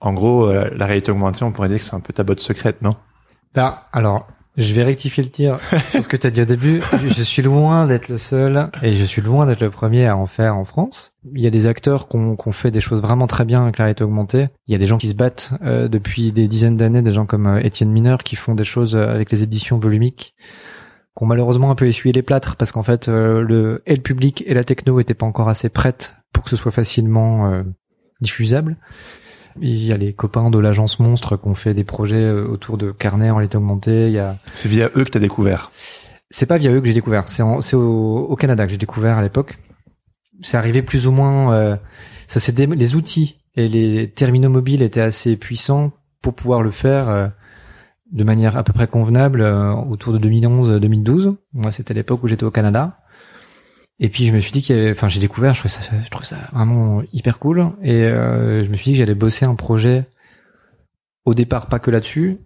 En gros, euh, la réalité augmentée, on pourrait dire que c'est un peu ta botte secrète, non? Bah alors Je vais rectifier le tir sur ce que tu as dit au début. Je suis loin d'être le seul et je suis loin d'être le premier à en faire en France. Il y a des acteurs qui ont, fait des choses vraiment très bien avec la réalité augmentée. Il y a des gens qui se battent euh, depuis des dizaines d'années, des gens comme euh, Étienne Mineur qui font des choses euh, avec les éditions volumiques qui ont malheureusement un peu essuyé les plâtres parce qu'en fait le et le public et la techno étaient pas encore assez prêtes pour que ce soit facilement diffusable. Il y a les copains de l'agence Monstre qui ont fait des projets euh, autour de carnet en réalité augmentée. Il y a. C'est via eux que tu as découvert. C'est pas via eux que j'ai découvert. C'est c'est au, au, Canada que j'ai découvert à l'époque. C'est arrivé plus ou moins. Euh, ça c'est les outils et les terminaux mobiles étaient assez puissants pour pouvoir le faire euh, de manière à peu près convenable autour de 2011-2012. Moi, c'était l'époque où j'étais au Canada. Et puis je me suis dit qu'il enfin j'ai découvert, je trouvais ça, je ça vraiment hyper cool. Et euh, je me suis dit que j'allais bosser un projet au départ pas que là-dessus.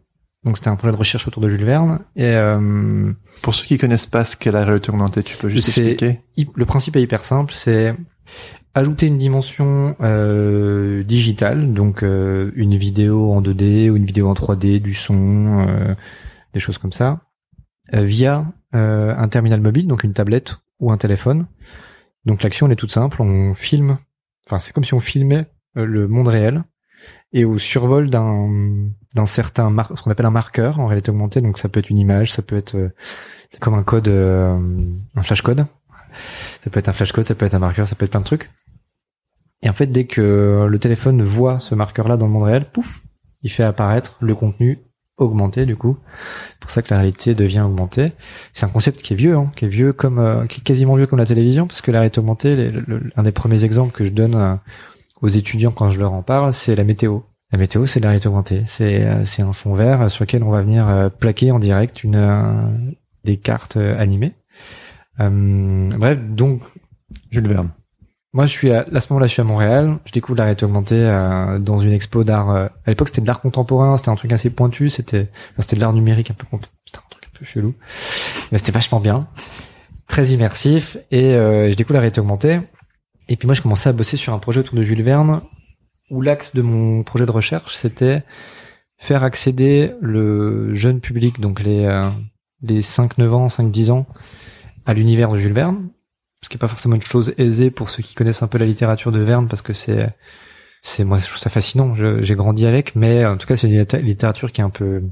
Donc c'était un projet de recherche autour de Jules Verne. Et euh, pour ceux qui connaissent pas ce qu'est la réalité augmentée, tu peux juste expliquer. Le principe est hyper simple, c'est ajouter une dimension euh, digitale, donc euh, une vidéo en 2D ou une vidéo en 3D, du son, euh, des choses comme ça, euh, via un terminal mobile, donc une tablette ou un téléphone. Donc l'action elle est toute simple, on filme, enfin c'est comme si on filmait euh, le monde réel et au survol d'un d'un certain mar ce qu'on appelle un marqueur en réalité augmentée. Donc ça peut être une image, ça peut être euh, c'est comme un code, euh, un flash code. Ça peut être un flash code, ça peut être un marqueur, ça peut être plein de trucs. Et en fait, dès que le téléphone voit ce marqueur-là dans le monde réel, pouf, il fait apparaître le contenu augmenté du coup. C'est pour ça que la réalité devient augmentée. C'est un concept qui est vieux, hein, qui est vieux comme, euh, qui est quasiment vieux comme la télévision, parce que la réalité augmentée, un des premiers exemples que je donne euh, aux étudiants quand je leur en parle, c'est la météo. La météo, c'est la réalité augmentée. C'est euh, c'est un fond vert sur lequel on va venir plaquer en direct une des cartes animées. bref, donc Jules Verne. Moi, je suis à, à ce moment-là, je suis à Montréal. Je découvre la réalité augmentée euh, dans une expo d'art. Euh, à l'époque, c'était de l'art contemporain. C'était un truc assez pointu. C'était, c'était de l'art numérique un peu, c'était un truc un peu chelou, mais c'était vachement bien, très immersif. Et euh, je découvre la réalité augmentée. Et puis moi, je commençais à bosser sur un projet autour de Jules Verne, où l'axe de mon projet de recherche, c'était faire accéder le jeune public, donc les les 5-9 ans, 5-10 ans, à l'univers de Jules Verne ce qui est pas forcément une chose aisée pour ceux qui connaissent un peu la littérature de Verne, parce que c'est, c'est moi je trouve ça fascinant. j'ai grandi avec, mais en tout cas c'est une littérature qui est un peu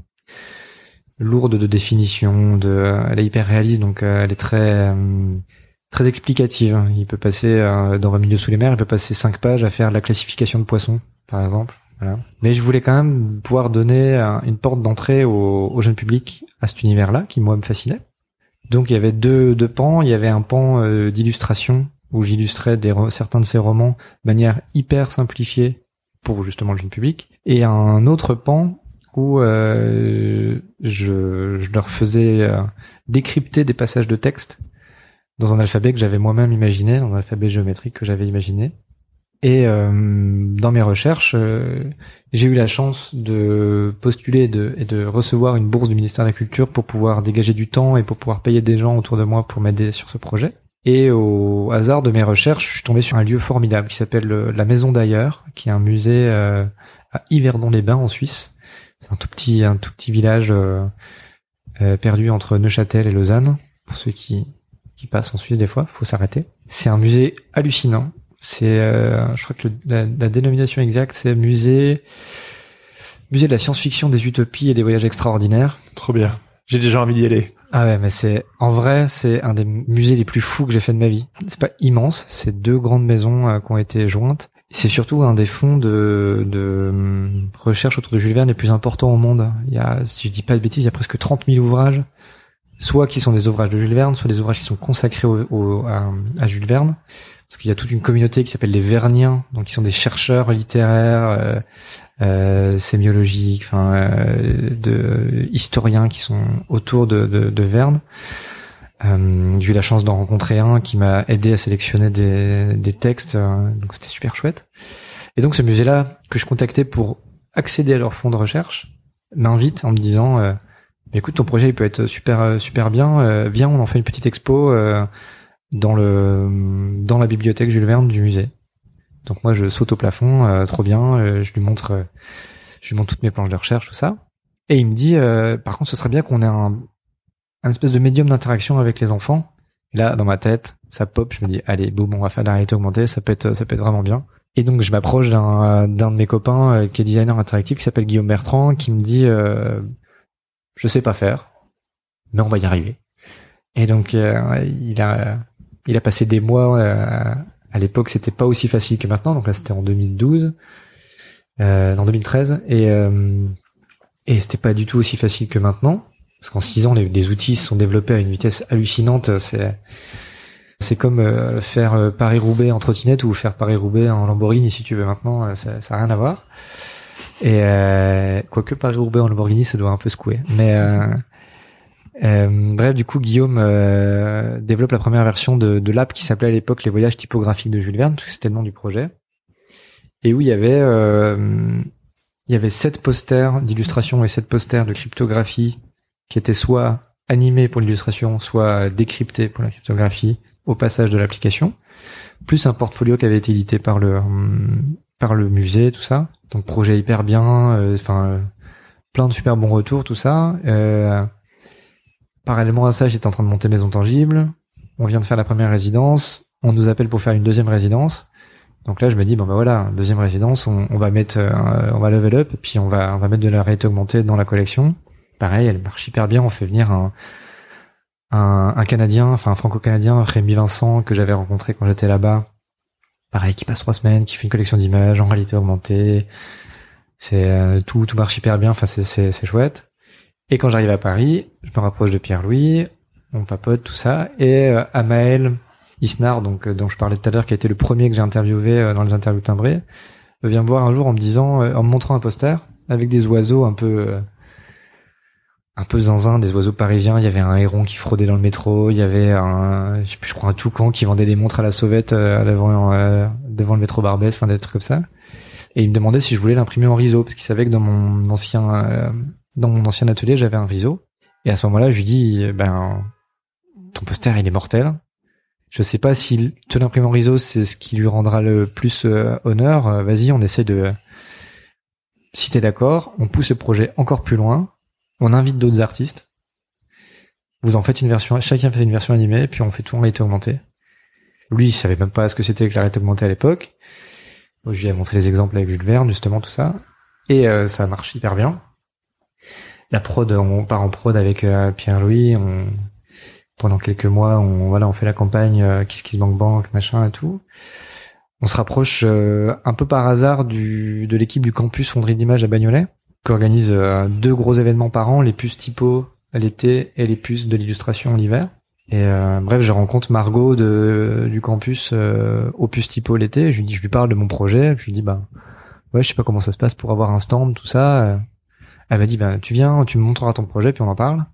lourde de définition, de, elle est hyper réaliste, donc euh, elle est très euh, très explicative. Il peut passer euh, dans un milieu sous les mers, il peut passer cinq pages à faire la classification de poissons, par exemple. Voilà. Mais je voulais quand même pouvoir donner une porte d'entrée au, au jeune public à cet univers-là, qui moi me fascinait. Donc il y avait deux, pans. Il y avait un pan euh, d'illustration où j'illustrais certains de ces romans de manière hyper simplifiée pour justement le jeune public, et un autre pan où euh, je, je, leur faisais euh, décrypter des passages de texte dans un alphabet que j'avais moi-même imaginé, dans un alphabet géométrique que j'avais imaginé. Et euh, dans mes recherches, euh, j'ai eu la chance de postuler et de, et de, recevoir une bourse du ministère de la Culture pour pouvoir dégager du temps et pour pouvoir payer des gens autour de moi pour m'aider sur ce projet. Et au hasard de mes recherches, je suis tombé sur un lieu formidable qui s'appelle la Maison d'ailleurs, qui est un musée euh, à Yverdon-les-Bains en Suisse. C'est un tout petit, un tout petit village perdu entre Neuchâtel et Lausanne. Pour ceux qui, qui passent en Suisse des fois, faut s'arrêter. C'est un musée hallucinant c'est, euh, je crois que la, dénomination exacte, c'est musée, musée de la science-fiction, des utopies et des voyages extraordinaires. Trop bien. J'ai déjà envie d'y aller. Ah ouais, mais c'est, en vrai, c'est un des musées les plus fous que j'ai fait de ma vie. C'est pas immense, c'est deux grandes maisons euh, qui ont été jointes. C'est surtout un des fonds de, de hum, recherche autour de Jules Verne les plus importants au monde. Il y a, si je dis pas de bêtises, il y a presque 30 000 ouvrages, soit qui sont des ouvrages de Jules Verne, soit des ouvrages qui sont consacrés au, à, à Jules Verne parce qu'il y a toute une communauté qui s'appelle les Verniens, donc qui sont des chercheurs littéraires, euh, euh, sémiologiques, enfin, euh, de historiens qui sont autour de, de, de Verne. Euh, j'ai eu la chance d'en rencontrer un qui m'a aidé à sélectionner des, des textes, euh, donc c'était super chouette. Et donc ce musée-là, que je contactais pour accéder à leur fonds de recherche, m'invite en me disant, euh, écoute, ton projet il peut être super super bien, viens, on en fait une petite expo dans le dans la bibliothèque Jules Verne du musée. Donc moi je saute au plafond, euh, trop bien, euh, je lui montre euh, je lui montre toutes mes planches de recherche tout ça. Et il me dit, euh, par contre, ce serait bien qu'on ait un, un espèce de médium d'interaction avec les enfants. Là, dans ma tête, ça pop. Je me dis, allez, boum, on va faire de la réalité augmentée. Ça peut être, ça peut être vraiment bien. Et donc, je m'approche d'un, d'un de mes copains euh, qui est designer interactif, qui s'appelle Guillaume Bertrand, qui me dit, je sais pas faire, mais on va y arriver. Et donc, il a, il a passé des mois. euh, à l'époque, c'était pas aussi facile que maintenant. Donc là, c'était en 2012, euh, en 2013, et euh, et c'était pas du tout aussi facile que maintenant. Parce qu'en six ans, les, outils se sont développés à une vitesse hallucinante. C'est c'est comme euh, faire euh, Paris-Roubaix en trottinette ou faire Paris-Roubaix en Lamborghini, si tu veux. Maintenant, ça, ça a rien à voir. Et euh, quoique Paris-Roubaix en Lamborghini, ça doit un peu secouer. Mais euh, bref, du coup, Guillaume euh, développe la première version de, l'app qui s'appelait à l'époque les voyages typographiques de Jules Verne, parce que c'était le nom du projet. Et où il y avait euh, il y avait sept posters d'illustration et sept posters de cryptographie qui étaient soit animés pour l'illustration, soit décryptés pour la cryptographie au passage de l'application, plus un portfolio qui avait été édité par le par le musée, tout ça. Donc projet hyper bien, euh, enfin euh, plein de super bons retours, tout ça. Parallèlement à ça, j'étais en train de monter Maison Tangible. On vient de faire la première résidence. On nous appelle pour faire une deuxième résidence. Donc là, je me dis bon bah voilà, deuxième résidence, on, va mettre, euh, on va level up, puis on va on va mettre de la réalité augmentée dans la collection. Pareil, elle marche hyper bien. On fait venir un un, un Canadien, enfin un Franco-Canadien, Rémi Vincent, que j'avais rencontré quand j'étais là-bas. Pareil, qui passe trois semaines, qui fait une collection d'images en réalité augmentée. C'est euh, tout tout marche hyper bien. Enfin c'est chouette. Et quand j'arrive à Paris, je me rapproche de Pierre-Louis, on papote tout ça, et euh, Amael Isnard, donc euh, dont je parlais tout à l'heure, qui a été le premier que j'ai interviewé euh, dans les interviews timbrées, euh, vient me voir un jour en me disant, euh, en me montrant un poster avec des oiseaux un peu euh, un peu zinzin, des oiseaux parisiens. Il y avait un héron qui fraudait dans le métro, il y avait un, je je crois un toucan qui vendait des montres à la sauvette devant le métro Barbès, enfin des trucs comme ça. Et il me demandait si je voulais l'imprimer en riso, parce qu'il savait que dans mon ancien dans mon ancien atelier j'avais un riso. Et à ce moment-là, je lui dis, ben ton poster il est mortel. Je sais pas si te l'imprimer en riso c'est ce qui lui rendra le plus euh, honneur. Euh, Vas-y, on essaie de. Si t'es d'accord, on pousse le projet encore plus loin. On invite d'autres artistes. Vous en faites une version, chacun fait une version animée, puis on fait tout en réalité augmentée. Lui, il savait même pas ce que c'était que la réalité augmentée à l'époque. Je lui ai montré les exemples avec Jules Verne, justement, tout ça. Et euh, ça marche hyper bien. La prod, on part en prod avec euh, Pierre-Louis. On... Pendant quelques mois, on voilà, on fait la campagne euh, Kiss Kiss Bank Bank, machin et tout. On se rapproche euh, un peu par hasard du, de l'équipe du campus Fonderie d'Images à Bagnolet, qui organise euh, deux gros événements par an, les puces typo à l'été et les puces de l'illustration l'hiver. Et euh, bref, je rencontre Margot de, du campus au puces typo l'été. Je lui dis, je lui parle de mon projet. Je lui dis, bah ouais, je sais pas comment ça se passe pour avoir un stand, tout ça. Elle m'a dit, bah tu viens, tu me montreras ton projet, puis on en parle.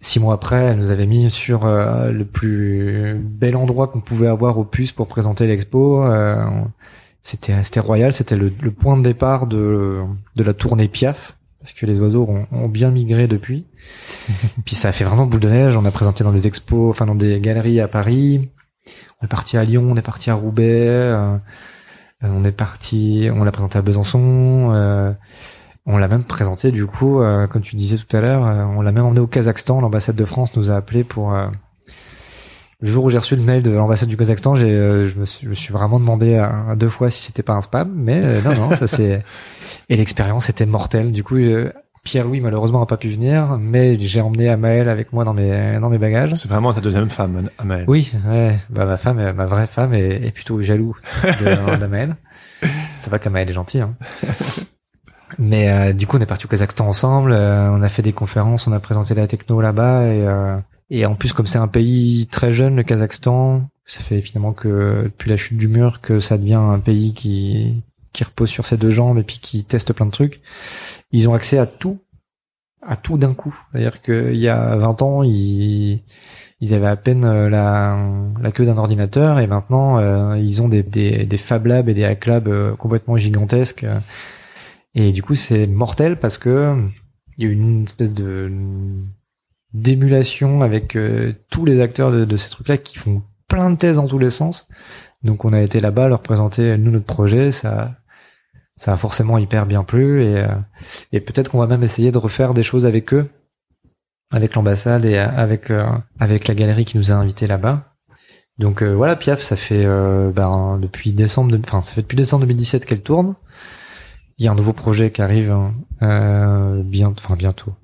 Six mois après, elle nous avait mis sur euh, le plus bel endroit qu'on pouvait avoir au puces pour présenter l'expo. Euh, c'était c'était royal, c'était le, le point de départ de de la tournée Piaf parce que les oiseaux ont, ont bien migré depuis. Puis ça a fait vraiment boule de neige. On a présenté dans des expos, enfin dans des galeries à Paris. On est parti à Lyon, on est parti à Roubaix, euh, on est parti, on l'a présenté à Besançon. euh, on l'a même présenté du coup, euh, comme tu disais tout à l'heure, euh, on l'a même emmené au Kazakhstan. L'ambassade de France nous a appelé pour euh, le jour où j'ai reçu le mail de l'ambassade du Kazakhstan. J'ai, euh, je, me suis, je me suis vraiment demandé à, à deux fois si c'était pas un spam, mais euh, non, non, ça c'est. Et l'expérience était mortelle. Du coup, euh, Pierre Louis malheureusement n'a pas pu venir, mais j'ai emmené Amael avec moi dans mes dans mes bagages. C'est vraiment ta deuxième femme, Amael. Oui, ouais, bah ma femme, euh, ma vraie femme est, est plutôt jaloux d'Amael. Ça va qu'Amael est gentil. Hein. Mais euh, du coup, on est parti au Kazakhstan ensemble. euh, on a fait des conférences, on a présenté la techno là-bas et euh, et en plus, comme c'est un pays très jeune, le Kazakhstan, ça fait finalement que depuis la chute du mur que ça devient un pays qui qui repose sur ses deux jambes et puis qui teste plein de trucs. Ils ont accès à tout, à tout d'un coup. C'est-à-dire qu'il y a 20 ans, ils ils avaient à peine euh, la, la queue d'un ordinateur et maintenant euh, ils ont des, des, des Fab Labs et des Hack Labs euh, complètement gigantesques. Euh, Et du coup, c'est mortel parce que il y a eu une espèce de d'émulation avec euh, tous les acteurs de, de ces trucs-là qui font plein de thèses dans tous les sens. Donc on a été là-bas leur présenter nous notre projet, ça ça a forcément hyper bien plu et, et peut-être qu'on va même essayer de refaire des choses avec eux, avec l'ambassade et avec avec la galerie qui nous a invités là-bas. Donc voilà, Piaf, ça fait ben, depuis décembre, enfin ça fait depuis décembre 2017 qu'elle tourne. Il y a un nouveau projet qui arrive euh, bien, enfin bientôt,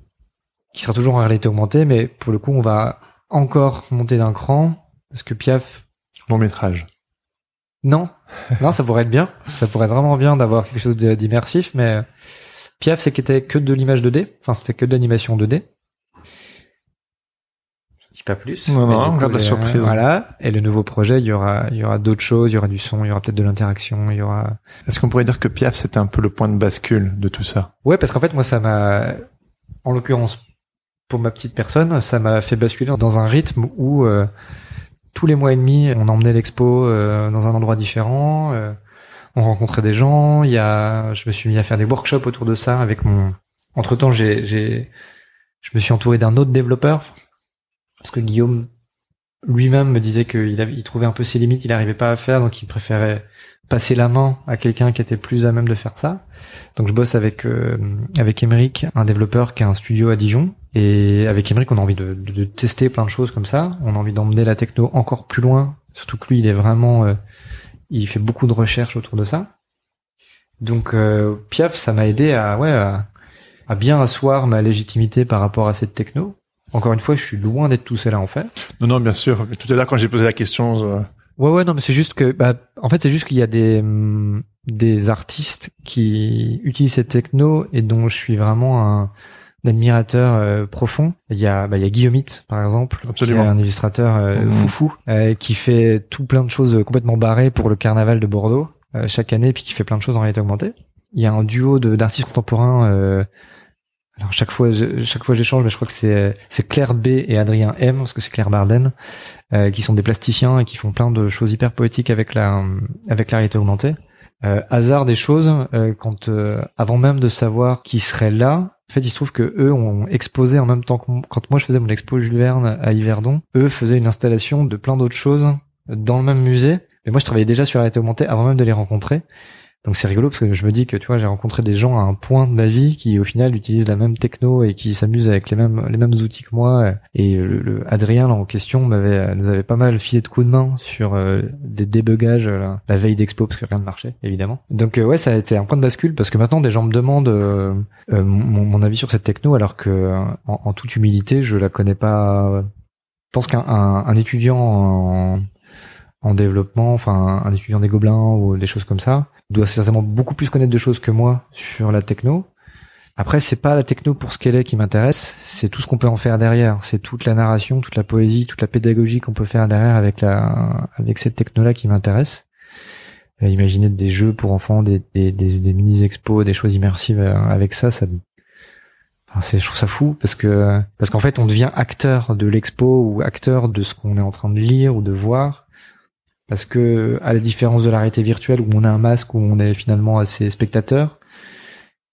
qui sera toujours en réalité augmentée, mais pour le coup, on va encore monter d'un cran parce que Piaf. Long métrage. Non, non, ça pourrait être bien. Ça pourrait être vraiment bien d'avoir quelque chose d'immersif, mais Piaf, c'est était que de l'image 2D. Enfin, c'était que de l'animation 2D pas plus. Non, non, on la surprise. Voilà. Et le nouveau projet, il y aura, il y aura d'autres choses, il y aura du son, il y aura peut-être de l'interaction, il y aura. Est-ce qu'on pourrait dire que Piaf, c'était un peu le point de bascule de tout ça? Ouais, parce qu'en fait, moi, ça m'a, en l'occurrence, pour ma petite personne, ça m'a fait basculer dans un rythme où, euh, tous les mois et demi, on emmenait l'expo euh, dans un endroit différent, euh, on rencontrait des gens, il y a, je me suis mis à faire des workshops autour de ça avec mon, entre temps, j'ai, j'ai, je me suis entouré d'un autre développeur, parce que Guillaume lui-même me disait qu'il il trouvait un peu ses limites, il n'arrivait pas à faire, donc il préférait passer la main à quelqu'un qui était plus à même de faire ça. Donc je bosse avec euh, avec Emeric, un développeur qui a un studio à Dijon, et avec Emeric on a envie de, tester plein de choses comme ça. On a envie d'emmener la techno encore plus loin, surtout que lui il est vraiment, euh, il fait beaucoup de recherches autour de ça. Donc euh, Piaf, ça m'a aidé à ouais à bien asseoir ma légitimité par rapport à cette techno encore une fois, je suis loin d'être tout seul à en fait. Non, non, bien sûr. Tout à l'heure, quand j'ai posé la question, je... ouais, ouais, non, mais c'est juste que, bah, en fait, c'est juste qu'il y a des hum, des artistes qui utilisent cette techno et dont je suis vraiment un, admirateur euh, profond. Il y a, bah, il y a Guillaume par exemple, Absolument. qui est un illustrateur euh, mmh. foufou, euh, qui fait tout plein de choses complètement barrées pour le carnaval de Bordeaux chaque année, puis qui fait plein de choses en réalité augmentée. Il y a un duo d'artistes contemporains alors chaque fois, chaque fois j'échange, mais je crois que c'est c'est Claire B et Adrien M, parce que c'est Claire Barden, euh, qui sont des plasticiens et qui font plein de choses hyper poétiques avec la avec la réalité augmentée. Euh, hasard des choses, euh, quand euh, avant même de savoir qui serait là, en fait, il se trouve que eux ont exposé en même temps que quand moi je faisais mon expo Jules Verne à Yverdon, eux faisaient une installation de plein d'autres choses dans le même musée. Mais moi, je travaillais déjà sur la réalité augmentée avant même de les rencontrer. Donc c'est rigolo parce que je me dis que tu vois j'ai rencontré des gens à un point de ma vie qui au final utilisent la même techno et qui s'amusent avec les mêmes les mêmes outils que moi et le, Adrien là, en question m'avait nous avait pas mal filé de coups de main sur euh, des débugages la veille d'expo parce que rien ne marchait évidemment. Donc euh, ouais ça a été un point de bascule parce que maintenant des gens me demandent euh, mon, avis sur cette techno alors que en, toute humilité je la connais pas. Je pense qu'un un, étudiant en, en développement, enfin un étudiant des gobelins ou des choses comme ça, doit certainement beaucoup plus connaître de choses que moi sur la techno. Après, c'est pas la techno pour ce qu'elle est qui m'intéresse, c'est tout ce qu'on peut en faire derrière. C'est toute la narration, toute la poésie, toute la pédagogie qu'on peut faire derrière avec la, avec cette techno-là qui m'intéresse. Euh, imaginer des jeux pour enfants, des, des, des, mini expos, des choses immersives euh, avec ça, ça, enfin, c'est, je trouve ça fou parce que, parce qu'en fait, on devient acteur de l'expo ou acteur de ce qu'on est en train de lire ou de voir parce que à la différence de la réalité virtuelle où on a un masque où on est finalement assez spectateur,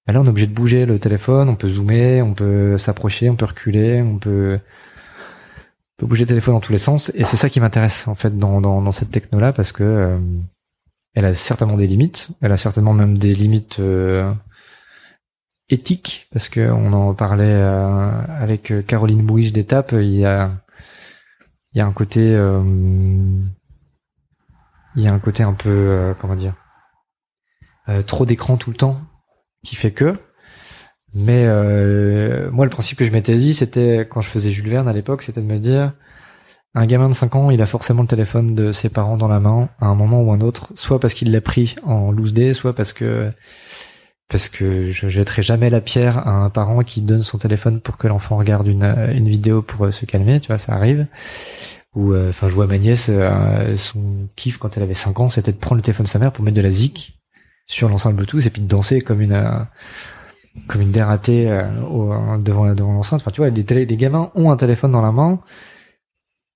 bah là on est obligé de bouger le téléphone, on peut zoomer, on peut s'approcher, on peut reculer, on peut, on peut bouger le téléphone dans tous les sens. Et c'est ça qui m'intéresse en fait dans, dans, dans cette techno là parce que euh, elle a certainement des limites, elle a certainement même des limites euh, éthiques parce que on en parlait euh, avec Caroline Bouige d'étape, il y a il y a un côté il y a un côté un peu euh, comment dire euh, trop d'écran tout le temps qui fait que. Mais euh, moi le principe que je m'étais dit c'était quand je faisais Jules Verne à l'époque c'était de me dire un gamin de 5 ans il a forcément le téléphone de ses parents dans la main à un moment ou un autre soit parce qu'il l'a pris en loose day soit parce que parce que je jetterai jamais la pierre à un parent qui donne son téléphone pour que l'enfant regarde une, une vidéo pour se calmer tu vois ça arrive ou euh, enfin je vois ma nièce euh, son kiff quand elle avait 5 ans c'était de prendre le téléphone de sa mère pour mettre de la zik sur l'enceinte Bluetooth et puis de danser comme une euh, comme une dératée devant devant l'enceinte. Enfin tu vois les, télé, les gamins ont un téléphone dans la main.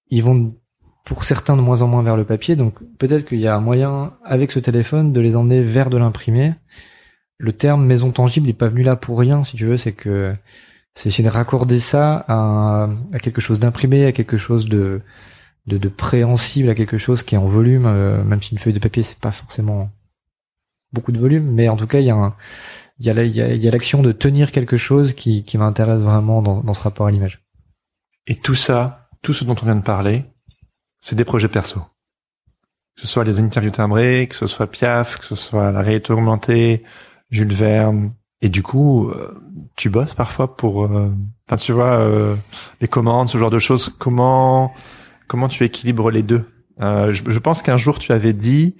Ils vont pour certains de moins en moins vers le papier. Donc peut-être qu'il y a un moyen avec ce téléphone de les emmener vers de l'imprimé. Le terme maison tangible n'est pas venu là pour rien si tu veux. C'est que c'est essayer de raccorder ça à, à quelque chose d'imprimé, à quelque chose de, de, de, préhensible, à quelque chose qui est en volume, euh, même si une feuille de papier c'est pas forcément beaucoup de volume, mais en tout cas, il y a un, il y a y a, l'action de tenir quelque chose qui, qui m'intéresse vraiment dans, dans ce rapport à l'image. Et tout ça, tout ce dont on vient de parler, c'est des projets perso. Que ce soit les interviews timbrées, que ce soit Piaf, que ce soit la réalité augmentée, Jules Verne. Et du coup, euh, tu bosses parfois pour, euh, enfin, tu vois, euh, les commandes, ce genre de choses. Comment, comment tu équilibres les deux? Je, je pense qu'un jour tu avais dit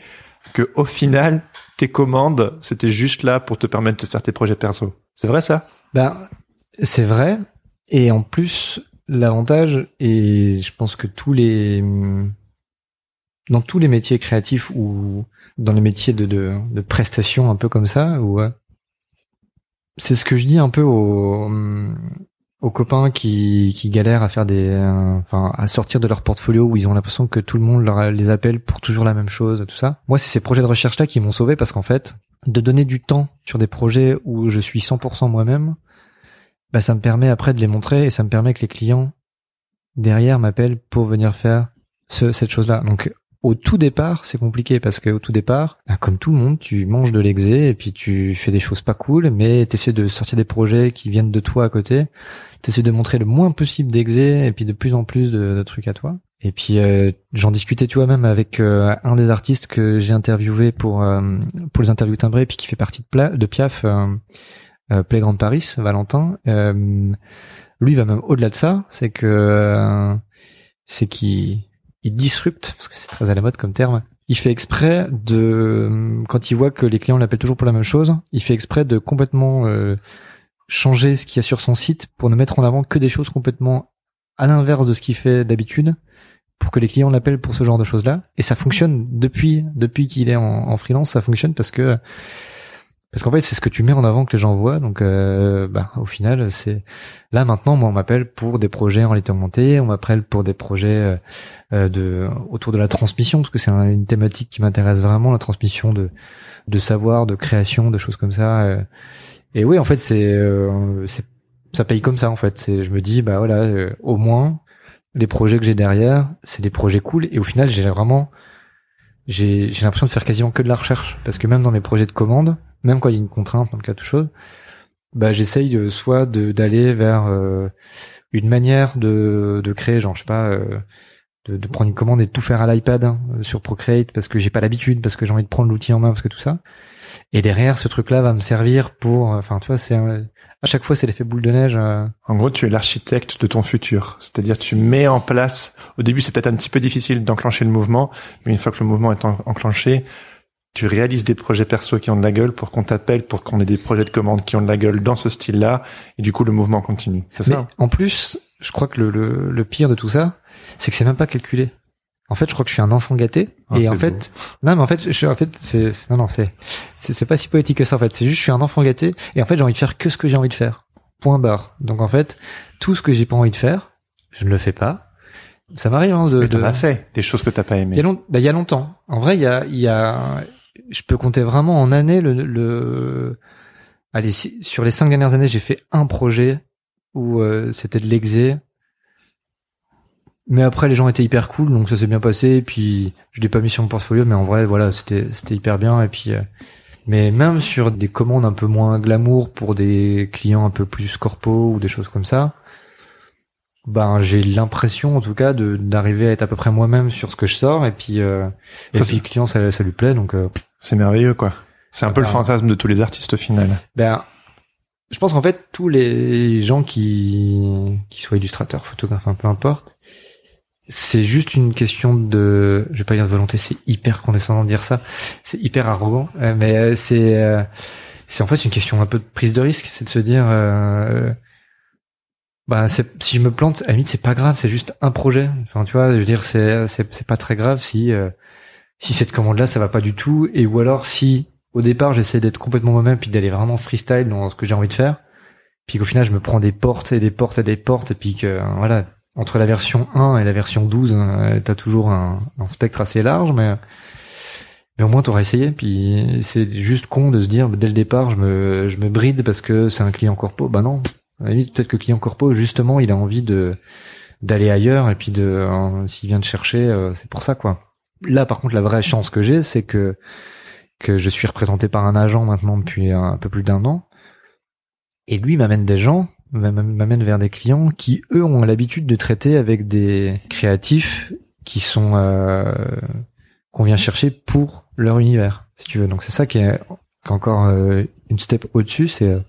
que au final, tes commandes, c'était juste là pour te permettre de faire tes projets perso. C'est vrai ça? Ben, c'est vrai. Et en plus, l'avantage, et je pense que tous les dans tous les métiers créatifs ou dans les métiers de, de, de prestation un peu comme ça, ou c'est ce que je dis un peu aux, aux copains qui, galèrent à faire des, enfin, à sortir de leur portfolio où ils ont l'impression que tout le monde leur, les appelle pour toujours la même chose, tout ça. Moi, c'est ces projets de recherche là qui m'ont sauvé parce qu'en fait, de donner du temps sur des projets où je suis 100% moi-même, bah, ça me permet après de les montrer et ça me permet que les clients derrière m'appellent pour venir faire ce, cette chose-là. Donc, au tout départ, c'est compliqué parce que au tout départ, bah, comme tout le monde, tu manges de l'exé et puis tu fais des choses pas cool, mais t'essaies de sortir des projets qui viennent de toi à côté. T'essaies de montrer le moins possible d'exé et puis de plus en plus de, trucs à toi. Et puis euh, j'en discutais tu vois même avec euh, un des artistes que j'ai interviewé pour euh, pour les interviews timbrées puis qui fait partie de, Pla de Piaf, Playground Paris, Valentin. lui va même au-delà de ça, c'est que c'est qu'il il disrupte, parce que c'est très à la mode comme terme, il fait exprès de, quand il voit que les clients l'appellent toujours pour la même chose, il fait exprès de complètement euh, changer ce qu'il y a sur son site pour ne mettre en avant que des choses complètement à l'inverse de ce qu'il fait d'habitude, pour que les clients l'appellent pour ce genre de choses-là. Et ça fonctionne depuis depuis qu'il est en, en freelance, ça fonctionne parce que parce qu'en fait, c'est ce que tu mets en avant que les gens voient. Donc, euh, bah, au final, c'est là maintenant, moi, on m'appelle pour des projets en réalité augmentée, on m'appelle pour des projets euh, euh, de autour de la transmission, parce que c'est une thématique qui m'intéresse vraiment, la transmission de de savoir, de création, de choses comme ça. Et oui, en fait, c'est c'est ça paye comme ça en fait. C'est je me dis bah voilà, au moins les projets que j'ai derrière, c'est des projets cool. Et au final, j'ai vraiment j'ai l'impression de faire quasiment que de la recherche, parce que même dans mes projets de commande même quand il y a une contrainte dans le cas de chose, bah j'essaye de, soit d'aller vers euh, une manière de, de créer, genre je sais pas, euh, de, de, prendre une commande et de tout faire à l'iPad hein, sur Procreate parce que j'ai pas l'habitude, parce que j'ai envie de prendre l'outil en main, parce que tout ça. Et derrière, ce truc-là va me servir pour, enfin tu vois, c'est à chaque fois c'est l'effet boule de neige. Euh. En gros, tu es l'architecte de ton futur, c'est-à-dire tu mets en place. Au début, c'est peut-être un petit peu difficile d'enclencher le mouvement, mais une fois que le mouvement est enclenché, tu réalises des projets perso qui ont de la gueule pour qu'on t'appelle, pour qu'on ait des projets de commande qui ont de la gueule dans ce style-là, et du coup le mouvement continue. C'est ça En plus, je crois que le, le, pire de tout ça, c'est que c'est même pas calculé. En fait, je crois que je suis un enfant gâté. Ah, et en fait, non, mais en fait, je suis, en fait, c'est, non, non, c'est, c'est pas si poétique que ça, en fait. C'est juste, je suis un enfant gâté. Et en fait, j'ai envie de faire que ce que j'ai envie de faire. Point barre. Donc, en fait, tout ce que j'ai pas envie de faire, je ne le fais pas. Ça m'arrive, hein, de, de... fait. Des choses que t'as pas aimé. Il y a, bah, il y a longtemps. En vrai, il y a, il y a, je peux compter vraiment en années le, le... allez sur les cinq dernières années j'ai fait un projet où euh, c'était de l'exé. Mais après les gens étaient hyper cool donc ça s'est bien passé. Et puis je l'ai pas mis sur mon portfolio mais en vrai voilà c'était c'était hyper bien. Et puis euh, mais même sur des commandes un peu moins glamour pour des clients un peu plus corpo ou des choses comme ça ben j'ai l'impression en tout cas de d'arriver à être à peu près moi-même sur ce que je sors. Et puis euh, et puis le client ça, ça lui plaît donc euh, c'est merveilleux quoi. C'est un peu le ben, fantasme de tous les artistes au final. Ben je pense qu'en fait tous les gens qui qui soient illustrateurs photographes un peu importe c'est juste une question de je vais pas dire de volonté c'est hyper condescendant de dire ça c'est hyper arrogant euh, mais euh, c'est c'est en fait une question un peu de prise de risque c'est de se dire bah si je me plante à la limite c'est pas grave c'est juste un projet. Enfin tu vois je veux dire c'est c'est pas très grave si euh, si cette commande là ça va pas du tout et ou alors si au départ j'essaie d'être complètement moi-même puis d'aller vraiment freestyle dans ce que j'ai envie de faire puis qu'au final je me prends des portes et des portes et des portes et puis que voilà entre la version 1 et la version 12 euh, t'as toujours un, spectre assez large mais mais au moins t'auras essayé puis c'est juste con de se dire dès le départ je me je me bride parce que c'est un client corpo bah non peut-être que client corpo, justement, il a envie de d'aller ailleurs et puis de euh, s'il vient de chercher, euh, c'est pour ça quoi. Là, par contre, la vraie chance que j'ai, c'est que que je suis représenté par un agent maintenant depuis un peu plus d'un an. Et lui m'amène des gens, m'amène vers des clients qui eux ont l'habitude de traiter avec des créatifs qui sont euh, qu'on vient chercher pour leur univers, si tu veux. Donc c'est ça qui est, encore euh, une step au-dessus, c'est euh,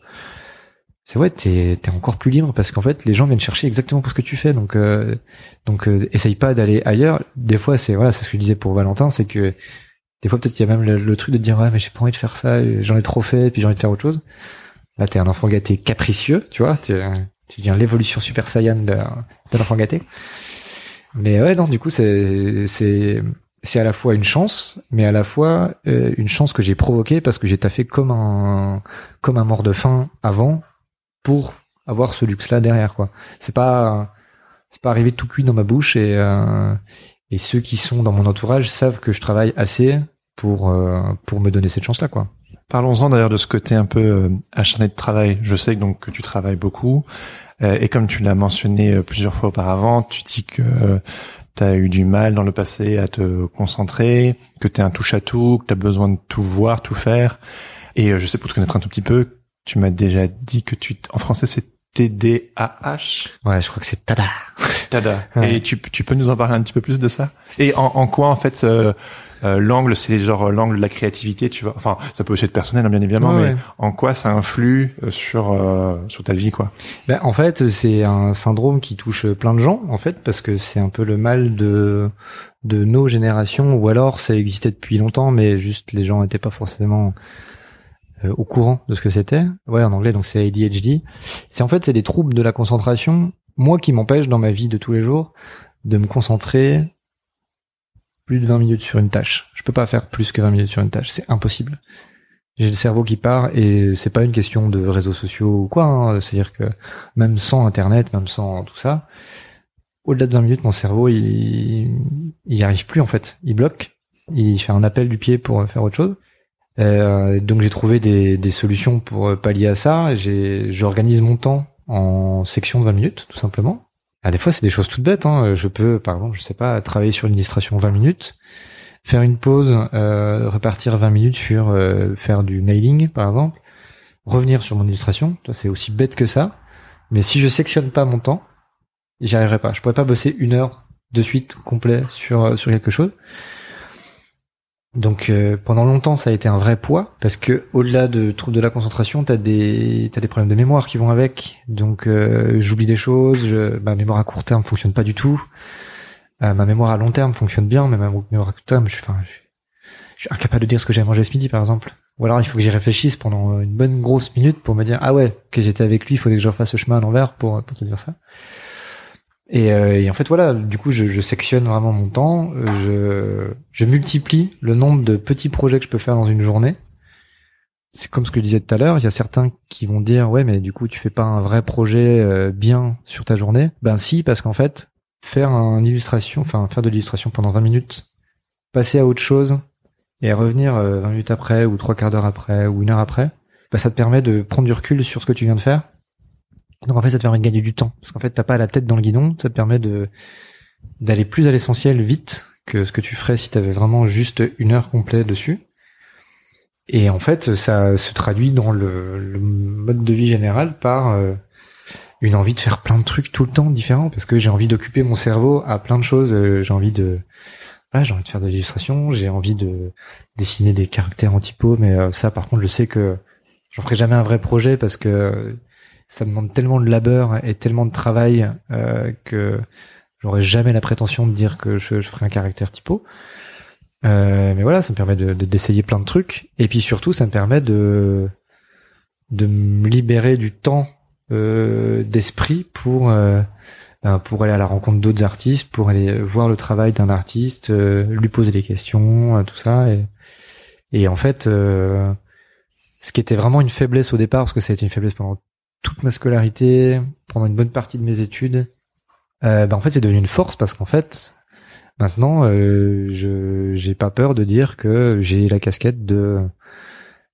c'est ouais, t'es es encore plus libre parce qu'en fait les gens viennent chercher exactement pour ce que tu fais. Donc euh, donc essaye pas d'aller ailleurs. Des fois c'est voilà, c'est ce que je disais pour Valentin, c'est que des fois peut-être qu'il y a même le, truc de dire ouais mais j'ai pas envie de faire ça, j'en ai trop fait, puis j'ai envie de faire autre chose. Là t'es un enfant gâté capricieux, tu vois, tu viens l'évolution super saiyan de, de l'enfant gâté. Mais ouais non du coup c'est c'est c'est à la fois une chance, mais à la fois euh, une chance que j'ai provoquée parce que j'ai taffé comme un comme un mort de faim avant pour avoir ce luxe-là derrière quoi. C'est pas c'est pas arrivé tout cuit dans ma bouche et euh, et ceux qui sont dans mon entourage savent que je travaille assez pour euh, pour me donner cette chance-là quoi. Parlons-en d'ailleurs de ce côté un peu acharné de travail. Je sais donc que tu travailles beaucoup et comme tu l'as mentionné plusieurs fois auparavant, tu dis que tu as eu du mal dans le passé à te concentrer, que tu es un touche-à-tout, que tu as besoin de tout voir, tout faire. Et euh, je sais pour te connaître un tout petit peu, tu m'as déjà dit que tu en français c'est TDAH. Ouais, je crois que c'est Tada. Tada. Et tu, tu peux nous en parler un petit peu plus de ça? Et en, en quoi en fait euh, euh, l'angle, c'est genre euh, l'angle de la créativité, tu vois? Enfin, ça peut aussi être personnel, hein, bien évidemment, mais en quoi ça influe euh, sur sur ta vie, quoi? Ben, en fait, c'est un syndrome qui touche plein de gens, en fait, parce que c'est un peu le mal de de nos générations, ou alors ça existait depuis longtemps, mais juste les gens n'étaient pas forcément au courant de ce que c'était. Ouais, en anglais, donc c'est ADHD. C'est en fait c'est des troubles de la concentration, moi qui m'empêche dans ma vie de tous les jours de me concentrer plus de 20 minutes sur une tâche. Je peux pas faire plus que 20 minutes sur une tâche, c'est impossible. J'ai le cerveau qui part et c'est pas une question de réseaux sociaux ou quoi. Hein. C'est-à-dire que même sans internet, même sans tout ça, au-delà de 20 minutes, mon cerveau il il arrive plus en fait. Il bloque. Il fait un appel du pied pour faire autre chose. Euh, donc j'ai trouvé des, des solutions pour pallier à ça. J'organise mon temps en section de 20 minutes tout simplement. Ah, des fois, c'est des choses toutes bêtes. Hein. Je peux, par exemple, je sais pas, travailler sur une illustration 20 minutes, faire une pause, euh, repartir 20 minutes sur euh, faire du mailing, par exemple, revenir sur mon illustration. C'est aussi bête que ça. Mais si je sectionne pas mon temps, j'y arriverai pas. Je pourrais pas bosser une heure de suite complet sur euh, sur quelque chose. Donc euh, pendant longtemps ça a été un vrai poids parce que au-delà de troubles de la concentration, t'as des t'as des problèmes de mémoire qui vont avec. Donc euh, j'oublie des choses, je, ma mémoire à court terme fonctionne pas du tout. Euh, ma mémoire à long terme fonctionne bien, mais ma mémoire à court terme, je suis enfin je, suis incapable de dire ce que j'ai mangé ce midi par exemple. Ou alors il faut que j'y réfléchisse pendant une bonne grosse minute pour me dire ah ouais que j'étais avec lui, il faudrait que je refasse le chemin à l'envers pour pour te dire ça. Euh, et, en fait voilà, du coup je, sectionne vraiment mon temps, je, je multiplie le nombre de petits projets que je peux faire dans une journée. C'est comme ce que je disais tout à l'heure, il y a certains qui vont dire ouais mais du coup tu fais pas un vrai projet euh, bien sur ta journée. Ben si parce qu'en fait faire une illustration, enfin faire de l'illustration pendant 20 minutes, passer à autre chose et revenir 20 euh, minutes après ou trois quarts d'heure après ou une heure après, ben ça te permet de prendre du recul sur ce que tu viens de faire donc en fait, ça te permet de gagner du temps parce qu'en fait, t'as pas la tête dans le guidon. Ça te permet de d'aller plus à l'essentiel vite que ce que tu ferais si t'avais vraiment juste une heure complète dessus. Et en fait, ça se traduit dans le, mode de vie général par euh, une envie de faire plein de trucs tout le temps différents parce que j'ai envie d'occuper mon cerveau à plein de choses. Euh, j'ai envie de voilà, j'ai envie de faire de l'illustration, j'ai envie de dessiner des caractères en typo, mais euh, ça, par contre, je sais que j'en ferai jamais un vrai projet parce que ça demande tellement de labeur et tellement de travail euh, que j'aurais jamais la prétention de dire que je, je ferai un caractère typo. Euh, mais voilà, ça me permet de d'essayer plein de trucs. Et puis surtout, ça me permet de de me libérer du temps euh, d'esprit pour euh, ben, pour aller à la rencontre d'autres artistes, pour aller voir le travail d'un artiste, euh, lui poser des questions, euh, tout ça. Et, et en fait, ce qui était vraiment une faiblesse au départ, parce que ça a été une faiblesse pendant toute ma scolarité, pendant une bonne partie de mes études, euh, bah en fait c'est devenu une force parce qu'en fait maintenant euh, je j'ai pas peur de dire que j'ai la casquette de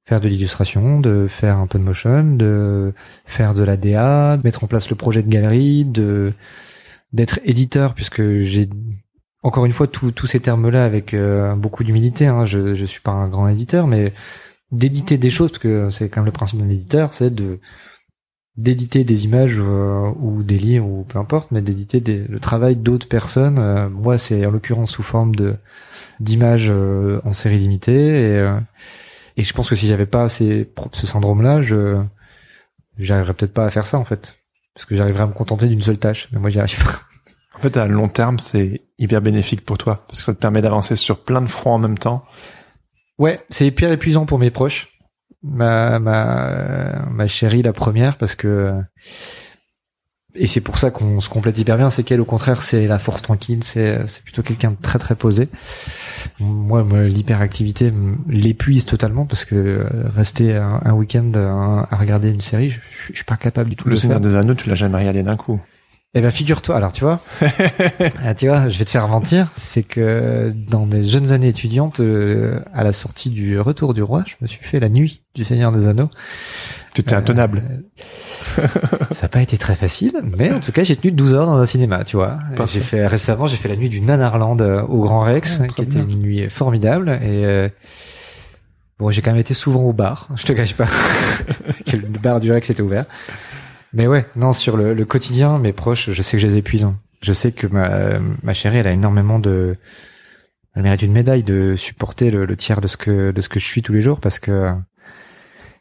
faire de l'illustration, de faire un peu de motion, de faire de la DA, de mettre en place le projet de galerie, de d'être éditeur puisque j'ai encore une fois, tous ces termes-là avec euh, beaucoup d'humilité. Hein, je je suis pas un grand éditeur, mais d'éditer des choses, parce que c'est quand même le principe d'un éditeur, c'est de d'éditer des images euh, ou des livres ou peu importe, mais d'éditer le travail d'autres personnes. Euh, moi, c'est en l'occurrence sous forme de d'images en série limitée et et je pense que si j'avais pas ces, ce syndrome-là, je j'arriverais peut-être pas à faire ça en fait, parce que j'arriverais à me contenter d'une seule tâche. Mais moi, j'y arrive pas. En fait, à long terme, c'est hyper bénéfique pour toi parce que ça te permet d'avancer sur plein de fronts en même temps. Ouais, c'est hyper épuisant pour mes proches. Ma ma ma chérie la première parce que et c'est pour ça qu'on se complète hyper bien, c'est qu'elle au contraire c'est la force tranquille, c'est c'est plutôt quelqu'un de très très posé. Moi, l'hyperactivité l'épuise totalement parce que euh, rester un, week-end à, regarder une série, je, je, suis pas capable du tout. Le Seigneur des Anneaux, tu l'as jamais regardé d'un coup. Eh ben figure-toi, alors tu vois, ah, tu vois, je vais te faire mentir, c'est que dans mes jeunes années étudiantes, euh, à la sortie du Retour du Roi, je me suis fait la nuit du Seigneur des Anneaux. Tu étais intenable. Euh, ça n'a pas été très facile, mais en tout cas, j'ai tenu 12 heures dans un cinéma, tu vois. J'ai fait récemment, j'ai fait la nuit du Nanarland euh, au Grand Rex, ah, qui était une nuit formidable et bon, j'ai quand même été souvent au bar, je te cache pas. le bar du Rex était ouvert. Mais ouais, non, sur le, quotidien, mes proches, je sais que je les épuise. Hein. Je sais que ma, ma chérie, elle a énormément de, elle mérite une médaille de supporter le, tiers de ce que de ce que je suis tous les jours parce que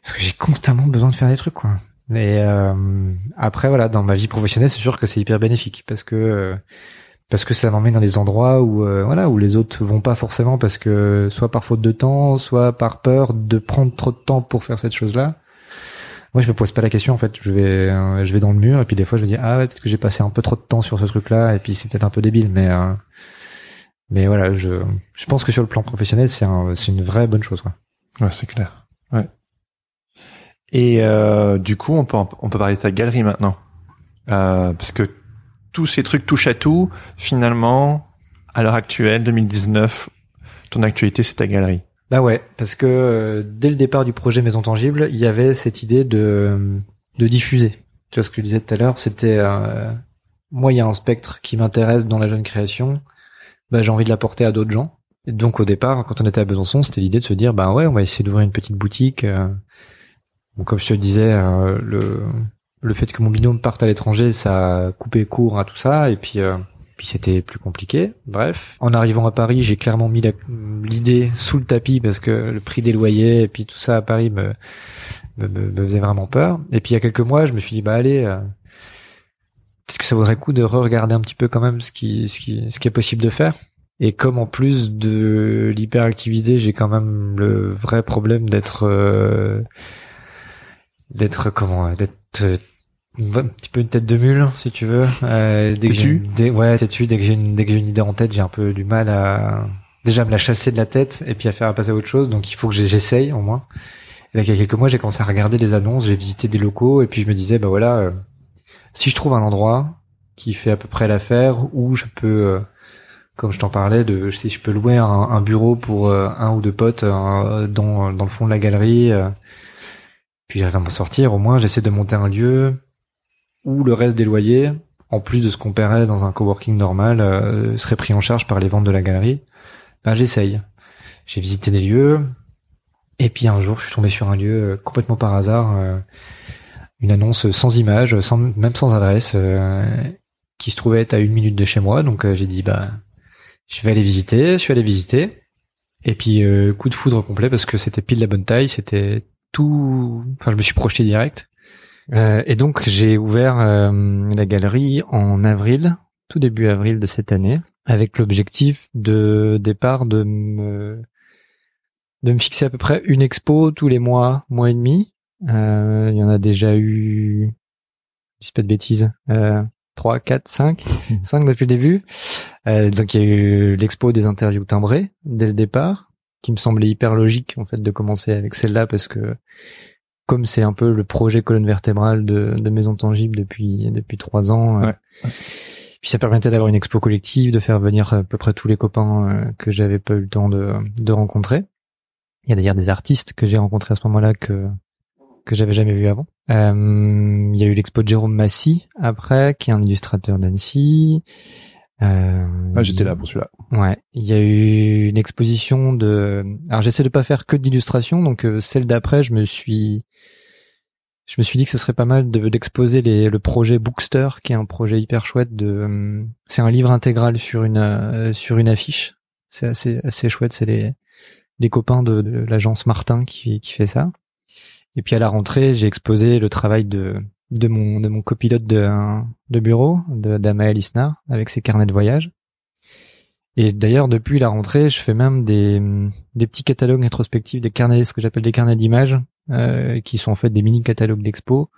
parce que j'ai constamment besoin de faire des trucs quoi. Et euh, après voilà, dans ma vie professionnelle, c'est sûr que c'est hyper bénéfique parce que parce que ça m'emmène dans des endroits où euh, voilà où les autres vont pas forcément parce que soit par faute de temps, soit par peur de prendre trop de temps pour faire cette chose-là moi je me pose pas la question en fait. Je vais euh, je vais dans le mur et puis des fois je me dis ah peut-être que j'ai passé un peu trop de temps sur ce truc là et puis c'est peut-être un peu débile mais euh, mais voilà je je pense que sur le plan professionnel c'est un, c'est une vraie bonne chose quoi. Ouais c'est clair. Ouais. Et euh, du coup on peut on peut parler de ta galerie maintenant. Parce que tous ces trucs touchent à tout. Finalement à l'heure actuelle 2019 ton actualité c'est ta galerie bah ouais, parce que euh, dès le départ du projet Maison Tangible, il y avait cette idée de, de diffuser. Tu vois ce que je disais tout à l'heure, c'était euh, moi il y a un spectre qui m'intéresse dans la jeune création, bah j'ai envie de l'apporter à d'autres gens. Et donc au départ, quand on était à Besançon, c'était l'idée de se dire bah ouais, on va essayer d'ouvrir une petite boutique. Euh. Comme je te disais, euh, le le fait que mon binôme parte à l'étranger, ça a coupé court à tout ça, et puis puis c'était plus compliqué. Bref, en arrivant à Paris, j'ai clairement mis l'idée sous le tapis parce que le prix des loyers et puis tout ça à Paris me, me, faisait vraiment peur. Et puis il y a quelques mois, je me suis dit bah allez, euh, peut-être que ça vaudrait le coup de re-regarder un petit peu quand même ce qui ce qui ce qui est possible de faire. Et comme en plus de l'hyperactivité, j'ai quand même le vrai problème d'être euh, d'être comment d'être un petit peu une tête de mule si tu veux. Euh, dès que ouais têtu dès que j'ai une dès que j'ai une idée en tête j'ai un peu du mal à déjà me la chasser de la tête et puis à faire passer à autre chose. Donc il faut que j'essaye au moins. Et il y a quelques mois j'ai commencé à regarder des annonces j'ai visité des locaux et puis je me disais bah voilà euh, si je trouve un endroit qui fait à peu près l'affaire où je peux euh, comme je t'en parlais de si je peux louer un, un bureau pour un ou deux potes dans dans le fond de la galerie puis j'arrive à m'en sortir au moins j'essaie de monter un lieu où le reste des loyers, en plus de ce qu'on paierait dans un coworking normal, euh, serait pris en charge par les ventes de la galerie. Ben j'essaye. J'ai visité des lieux, et puis un jour je suis tombé sur un lieu euh, complètement par hasard, euh, une annonce sans image, sans, même sans adresse, qui se trouvait à une minute de chez moi. Donc j'ai dit bah je vais aller visiter. Je suis allé visiter. Et puis coup de foudre complet parce que c'était pile la bonne taille, c'était tout. Enfin je me suis projeté direct. Euh, et donc j'ai ouvert euh, la galerie en avril, tout début avril de cette année, avec l'objectif de départ de me de me fixer à peu près une expo tous les mois, mois et demi. Euh, il y en a déjà eu, je dis pas de bêtises, euh, 3, 4, 5, 5 depuis le début. Euh, donc il y a eu l'expo des interviews timbrées dès le départ, qui me semblait hyper logique en fait de commencer avec celle-là parce que comme c'est un peu le projet colonne vertébrale de, de Maison Tangible depuis depuis trois ans. Euh, puis ça permettait d'avoir une expo collective, de faire venir à peu près tous les copains euh, que j'avais pas eu le temps de, de rencontrer. Il y a d'ailleurs des artistes que j'ai rencontrés à ce moment-là que que j'avais jamais vu avant. Euh, il y a eu l'expo de Jérôme Massy après, qui est un illustrateur d'Annecy. Euh, Ah, j'étais là pour celui-là. Ouais, il y a eu une exposition de. Alors j'essaie de pas faire que d'illustrations, donc euh, celle d'après, je me suis, je me suis dit que ce serait pas mal de d'exposer les le projet Bookster, qui est un projet hyper chouette. De, euh, c'est un livre intégral sur une euh, sur une affiche. C'est assez assez chouette. C'est les les copains de, de l'agence Martin qui qui fait ça. Et puis à la rentrée, j'ai exposé le travail de de mon de mon copilote de de bureau, de d'Amael Isnar, avec ses carnets de voyage. Et d'ailleurs, depuis la rentrée, je fais même des, des petits catalogues rétrospectifs, des carnets, ce que j'appelle des carnets d'images, euh, qui sont en fait des mini catalogues d'expo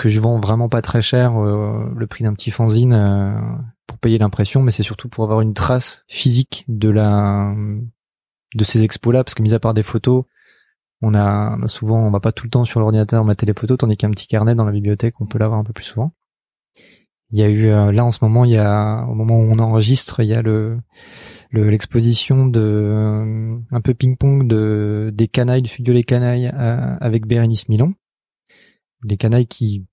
que je vends vraiment pas très cher, euh, le prix d'un petit fanzine euh, pour payer l'impression, mais c'est surtout pour avoir une trace physique de la de ces expos-là, parce que mis à part des photos, on a, on a souvent, on va pas tout le temps sur l'ordinateur mater les photos, tandis qu'un petit carnet dans la bibliothèque, on peut l'avoir un peu plus souvent. Il y a eu euh, là en ce moment, il y a au moment où on enregistre, il y a le le- l'exposition de euh, un peu ping-pong de des canailles du studio Les Canailles euh, avec Bérénice Milon. Les canailles qui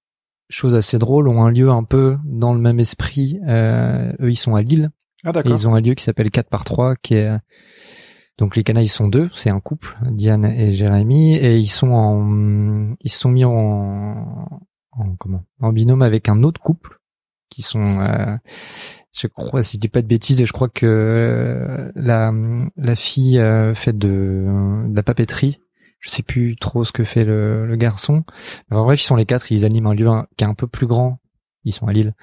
chose assez drôle ont un lieu un peu dans le même esprit. Euh, eux ils sont à Lille Ah, et ils ont un lieu qui s'appelle 4 par 3 qui est donc les canailles sont deux, c'est un couple, Diane et Jérémy, et ils sont en ils se sont mis en, en comment? En binôme avec un autre couple qui sont euh, je crois si je dis pas de bêtises, je crois que euh, la la fille euh, fait de, de la papeterie. Je sais plus trop ce que fait le, le garçon. Mais en bref, ils sont les quatre, ils animent un lieu qui est un peu plus grand. Ils sont à Lille.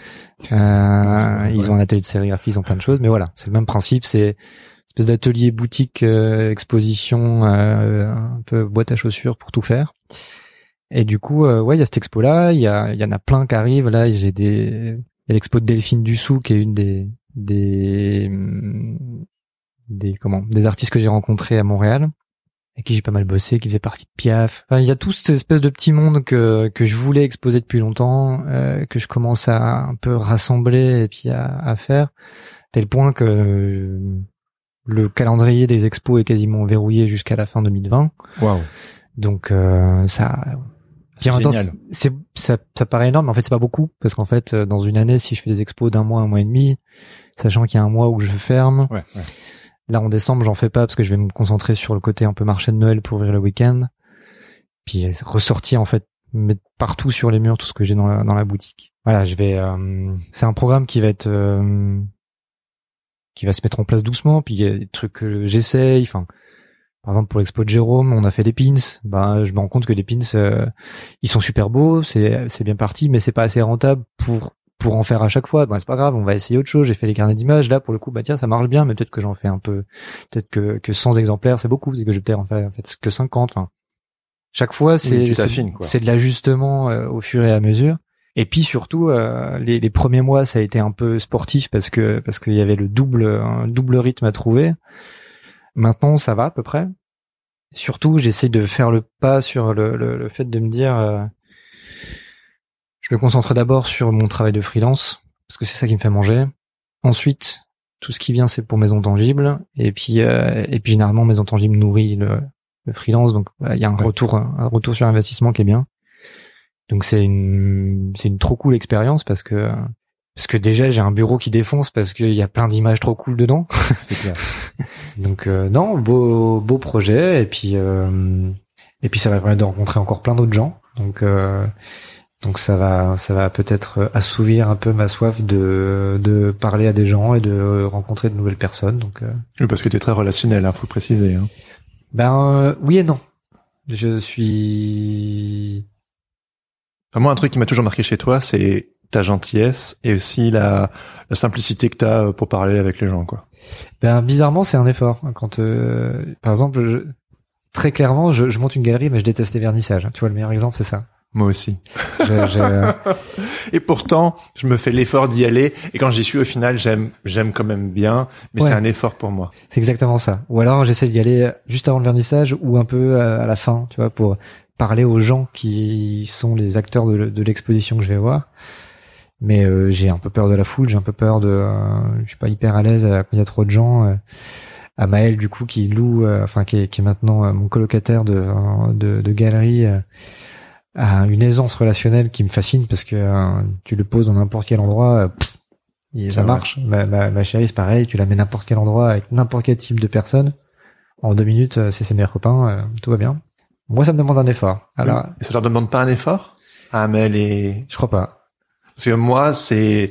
Euh, ils ont un atelier de sérigraphie, ils ont plein de choses. Mais voilà, c'est le même principe. C'est espèce d'atelier boutique, euh, exposition, euh, un peu boîte à chaussures pour tout faire. Et du coup, euh, ouais, il y a cette expo là. Il y a, y en a plein qui arrivent. Là, j'ai des, il y a l'expo de Delphine Dussou qui est une des des des comment des artistes que j'ai rencontrés à Montréal avec qui j'ai pas mal bossé, qui faisait partie de Piaf. Enfin, il y a tout cette espèce de petit monde que que je voulais exposer depuis longtemps, euh, que je commence à un peu rassembler et puis à, à faire, tel point que le calendrier des expos est quasiment verrouillé jusqu'à la fin 2020. Waouh. Donc euh, ça c'est ça, ça paraît énorme, mais en fait c'est pas beaucoup parce qu'en fait euh, dans une année, si je fais des expos d'un mois, un mois et demi, sachant qu'il y a un mois où je ferme, Ouais, ouais. là en décembre j'en fais pas parce que je vais me concentrer sur le côté un peu marché de Noël pour ouvrir le week-end, puis ressortir en fait mettre partout sur les murs tout ce que j'ai dans la, dans la boutique. Voilà, je vais. euh, c'est un programme qui va être euh, qui va se mettre en place doucement, puis il y a des trucs que j'essaye, enfin. Par exemple, pour l'expo de Jérôme, on a fait des pins. Bah, je me rends compte que les pins, euh, ils sont super beaux, c'est c'est bien parti, mais c'est pas assez rentable pour pour en faire à chaque fois. Bah, c'est pas grave, on va essayer autre chose. J'ai fait les carnets d'images. Là, pour le coup, bah tiens, ça marche bien, mais peut-être que j'en fais un peu, peut-être que que 100 exemplaires, c'est beaucoup, c'est que je vais peut-être en faire en fait que 50. Enfin, chaque fois, c'est c'est de l'ajustement euh, au fur et à mesure. Et puis surtout, euh, les, les premiers mois, ça a été un peu sportif parce que parce qu'il y avait le double un double rythme à trouver. Maintenant, ça va à peu près. Surtout, j'essaie de faire le pas sur le, le, le fait de me dire, euh, je me concentre d'abord sur mon travail de freelance parce que c'est ça qui me fait manger. Ensuite, tout ce qui vient, c'est pour maison tangible. Et puis, euh, et puis généralement, maison tangible nourrit le, le freelance. Donc, il y a un Ouais. retour, un retour sur investissement qui est bien. Donc, c'est une, c'est une trop cool expérience parce que, parce que déjà, j'ai un bureau qui défonce parce qu'il y a plein d'images trop cool dedans. C'est clair. Donc euh, non, beau beau projet et puis euh, et puis ça va permettre de rencontrer encore plein d'autres gens. Donc euh, donc ça va ça va peut-être assouvir un peu ma soif de de parler à des gens et de rencontrer de nouvelles personnes. Donc euh, Oui, parce que tu es très relationnel, hein, faut le préciser. Hein. ben euh, oui et non. Je suis Moi, un truc qui m'a toujours marqué chez toi, c'est ta gentillesse et aussi la, la simplicité que tu as pour parler avec les gens, quoi. ben bizarrement c'est un effort quand euh, par exemple je- très clairement je, je monte une galerie mais je déteste les vernissages. Tu vois le meilleur exemple c'est ça. Moi aussi. Je- je- Et pourtant, je me fais l'effort d'y aller. Et quand j'y suis, au final, j'aime, j'aime quand même bien. Mais Ouais. c'est un effort pour moi. C'est exactement ça. Ou alors j'essaie d'y aller juste avant le vernissage ou un peu euh, à la fin, tu vois, pour parler aux gens qui sont les acteurs de, l'exposition que je vais voir. Mais euh, j'ai un peu peur de la foule, j'ai un peu peur de, euh, je suis pas hyper à l'aise euh, quand il y a trop de gens. euh. à Maël du coup qui loue, euh, enfin qui est, qui est maintenant euh, mon colocataire de, euh, de, de galerie, euh, a une aisance relationnelle qui me fascine parce que euh, tu le poses dans n'importe quel endroit, euh, pff, Et C'est ça marche. Ma, ma, ma chérie, c'est pareil. Tu la mets n'importe quel endroit avec n'importe quel type de personne. En deux minutes, euh, c'est ses meilleurs copains. euh, tout va bien. Moi, ça me demande un effort. Alors, Et ça leur demande pas un effort? Ah, mais est... je crois pas. Parce que moi, c'est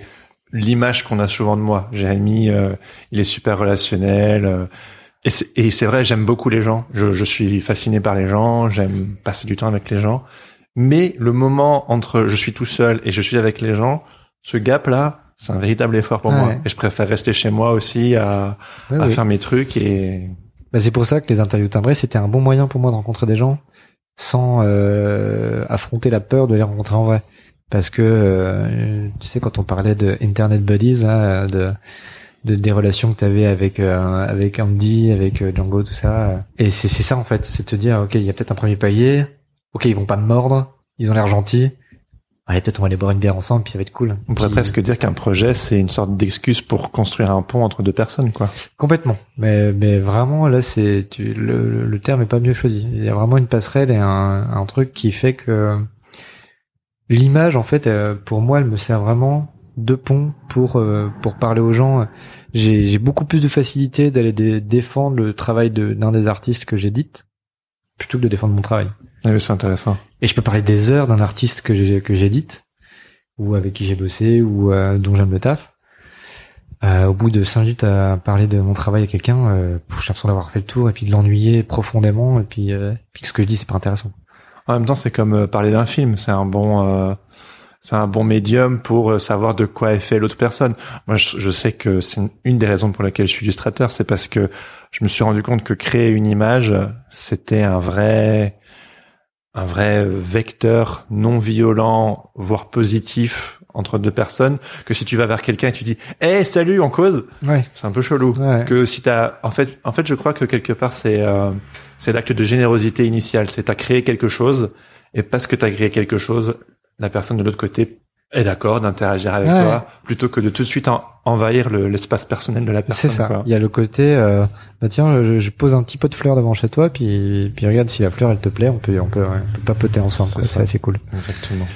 l'image qu'on a souvent de moi. Jérémy, euh, il est super relationnel. euh, et c'est vrai, j'aime beaucoup les gens. Je, je suis fasciné par les gens. J'aime passer du temps avec les gens. Mais le moment entre je suis tout seul et je suis avec les gens, ce gap-là, c'est un véritable effort pour Ah moi. ouais. Et je préfère rester chez moi aussi à, à faire mes trucs et Bah, c'est pour ça que les interviews timbrées, c'était un bon moyen pour moi de rencontrer des gens sans euh, affronter la peur de les rencontrer en vrai. Parce que, euh, tu sais, quand on parlait de Internet Buddies, hein, de, de des relations que tu avais avec euh, avec Andy, avec euh, Django, tout ça, et c'est c'est ça en fait, c'est te dire, ok, il y a peut-être un premier palier, ok, ils vont pas me mordre, ils ont l'air gentils, allez, peut-être on va aller boire une bière ensemble, puis ça va être cool. on pourrait Puis- presque dire qu'un projet, c'est une sorte d'excuse pour construire un pont entre deux personnes, quoi. Complètement. Mais, mais vraiment, là, c'est, tu, le, le- terme est pas mieux choisi. Il y a vraiment une passerelle et un, un truc qui fait que l'image, en fait, euh, pour moi, elle me sert vraiment de pont pour, euh, pour parler aux gens. J'ai, j'ai beaucoup plus de facilité d'aller dé- défendre le travail de, d'un des artistes que j'édite plutôt que de défendre mon travail. Ah oui, c'est intéressant. Et je peux parler des heures d'un artiste que j'ai que j'édite ou avec qui j'ai bossé ou euh, dont j'aime le taf. Euh, au bout de cinq minutes à parler de mon travail à quelqu'un, euh, j'ai l'impression d'avoir fait le tour et puis de l'ennuyer profondément et puis, euh, puis que ce que je dis c'est pas intéressant. En même temps, c'est comme euh, parler d'un film. C'est un bon, euh, c'est un bon médium pour savoir de quoi est fait l'autre personne. Moi, je, je sais que c'est une- une des raisons pour lesquelles je suis illustrateur, c'est parce que je me suis rendu compte que créer une image, c'était un vrai, un vrai vecteur non violent, voire positif entre deux personnes. Que si tu vas vers quelqu'un et tu dis, "Eh, salut, on cause," Ouais. c'est un peu chelou ouais. que si t'as en fait en fait je crois que quelque part c'est euh, c'est l'acte de générosité initial c'est t'as créé quelque chose et parce que t'as créé quelque chose la personne de l'autre côté est d'accord d'interagir avec Ouais. toi plutôt que de tout de suite en- envahir le- l'espace personnel de la C'est personne ça. quoi. Il y a le côté, euh, bah tiens, je, je pose un petit pot de fleurs devant chez toi, puis, puis regarde si la fleur elle te plaît, on peut, on peut, ouais, on peut papoter ensemble. C'est quoi. ça. C'est assez cool. Exactement.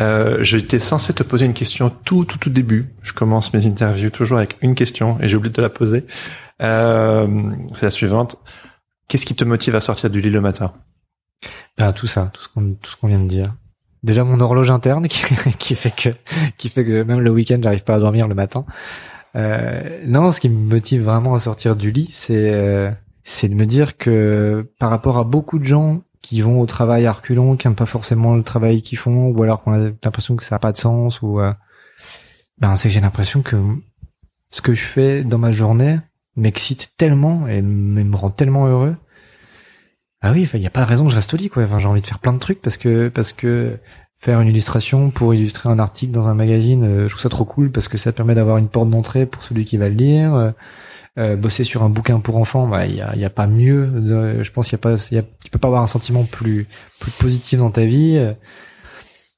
Euh, J'étais censé te poser une question tout, tout, tout début. Je commence mes interviews toujours avec une question et j'ai oublié de te la poser. Euh, c'est la suivante. Qu'est-ce qui te motive à sortir du lit le matin? Ben, tout ça, tout ce qu'on tout ce qu'on vient de dire. Déjà mon horloge interne qui, fait que qui fait que même le week-end j'arrive pas à dormir le matin. Euh, non, ce qui me motive vraiment à sortir du lit, c'est euh, c'est de me dire que par rapport à beaucoup de gens qui vont au travail à reculons, qui n'aiment pas forcément le travail qu'ils font, ou alors qu'on a l'impression que ça n'a pas de sens, ou euh, ben c'est que j'ai l'impression que ce que je fais dans ma journée m'excite tellement et me rend tellement heureux ah oui, il n'y a pas de raison que je reste au lit, quoi. Enfin, j'ai envie de faire plein de trucs parce que parce que faire une illustration pour illustrer un article dans un magazine, euh, je trouve ça trop cool parce que ça permet d'avoir une porte d'entrée pour celui qui va le lire. Euh, euh, bosser sur un bouquin pour enfants, bah, il y a, il y a pas mieux. je pense qu'il y a pas, y a, tu peux pas avoir un sentiment plus plus positif dans ta vie.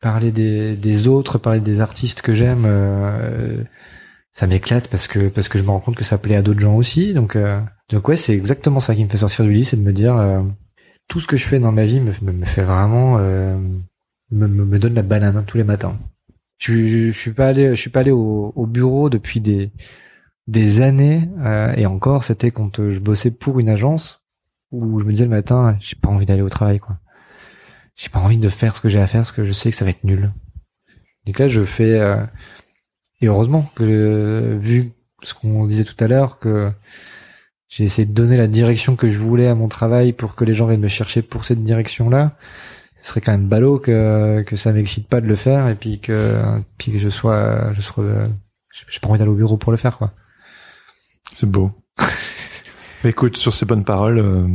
Parler des des autres, parler des artistes que j'aime. euh, ça m'éclate parce que parce que je me rends compte que ça plaît à d'autres gens aussi. Donc donc ouais, c'est exactement ça qui me fait sortir du lit, c'est de me dire tout ce que je fais dans ma vie me, me, fait vraiment euh, me, me, donne la banane hein, tous les matins. Je, je suis pas allé je suis pas allé au, au bureau depuis des des années euh, et encore c'était quand euh, je bossais pour une agence où je me disais le matin j'ai pas envie d'aller au travail quoi. J'ai pas envie de faire ce que j'ai à faire parce que je sais que ça va être nul. Donc là je fais euh, et heureusement vu ce qu'on disait tout à l'heure que j'ai essayé de donner la direction que je voulais à mon travail pour que les gens viennent me chercher pour cette direction-là. Ce serait quand même ballot que que ça m'excite pas de le faire et puis que puis que je sois je sois j'ai pas envie d'aller au bureau pour le faire quoi. C'est beau. Écoute, sur ces bonnes paroles, euh,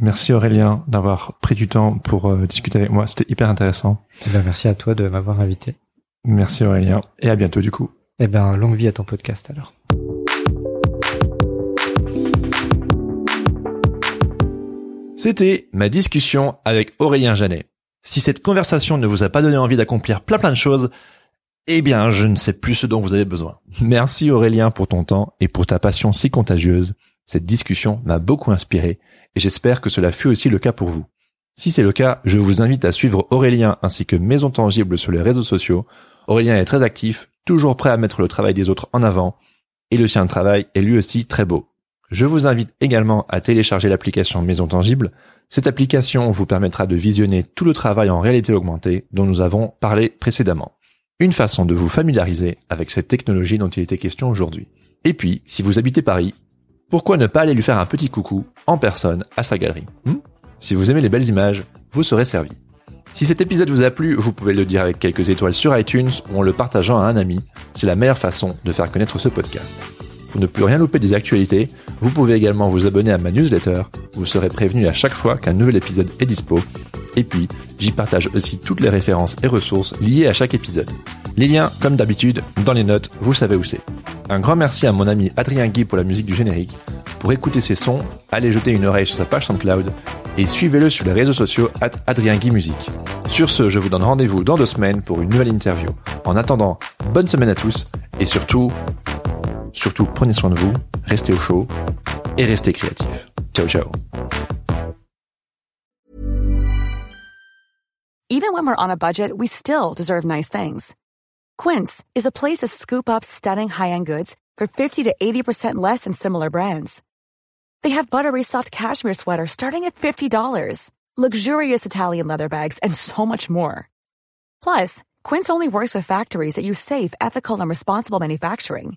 merci Aurélien d'avoir pris du temps pour euh, discuter avec moi. C'était hyper intéressant. Eh ben, merci à toi de m'avoir invité. Merci Aurélien et à bientôt du coup. Eh ben longue vie à ton podcast alors. C'était ma discussion avec Aurélien Janet. Si cette conversation ne vous a pas donné envie d'accomplir plein plein de choses, eh bien, je ne sais plus ce dont vous avez besoin. Merci Aurélien pour ton temps et pour ta passion si contagieuse. Cette discussion m'a beaucoup inspiré et j'espère que cela fut aussi le cas pour vous. Si c'est le cas, je vous invite à suivre Aurélien ainsi que Maison Tangible sur les réseaux sociaux. Aurélien est très actif toujours prêt à mettre le travail des autres en avant, et le sien de travail est lui aussi très beau. Je vous invite également à télécharger l'application Maison Tangible. Cette application vous permettra de visionner tout le travail en réalité augmentée dont nous avons parlé précédemment. Une façon de vous familiariser avec cette technologie dont il était question aujourd'hui. Et puis, si vous habitez Paris, pourquoi ne pas aller lui faire un petit coucou en personne à sa galerie? Hmm? Si vous aimez les belles images, vous serez servi. Si cet épisode vous a plu, vous pouvez le dire avec quelques étoiles sur iTunes ou en le partageant à un ami. C'est la meilleure façon de faire connaître ce podcast. Pour ne plus rien louper des actualités, vous pouvez également vous abonner à ma newsletter. Vous serez prévenu à chaque fois qu'un nouvel épisode est dispo. Et puis, j'y partage aussi toutes les références et ressources liées à chaque épisode. Les liens, comme d'habitude, dans les notes, vous savez où c'est. Un grand merci à mon ami Adrien Guy pour la musique du générique. Pour écouter ses sons, allez jeter une oreille sur sa page SoundCloud et suivez-le sur les réseaux sociaux at Adrien Guy Musique. Sur ce, je vous donne rendez-vous dans deux semaines pour une nouvelle interview. En attendant, bonne semaine à tous et surtout, Surtout, prenez soin de vous, restez au chaud et restez créatifs. Ciao, ciao. Even when we're on a budget, we still deserve nice things. Quince is a place to scoop up stunning high-end goods for 50 to 80% less than similar brands. They have buttery soft cashmere sweaters starting at $50, luxurious Italian leather bags, and so much more. Plus, Quince only works with factories that use safe, ethical, and responsible manufacturing.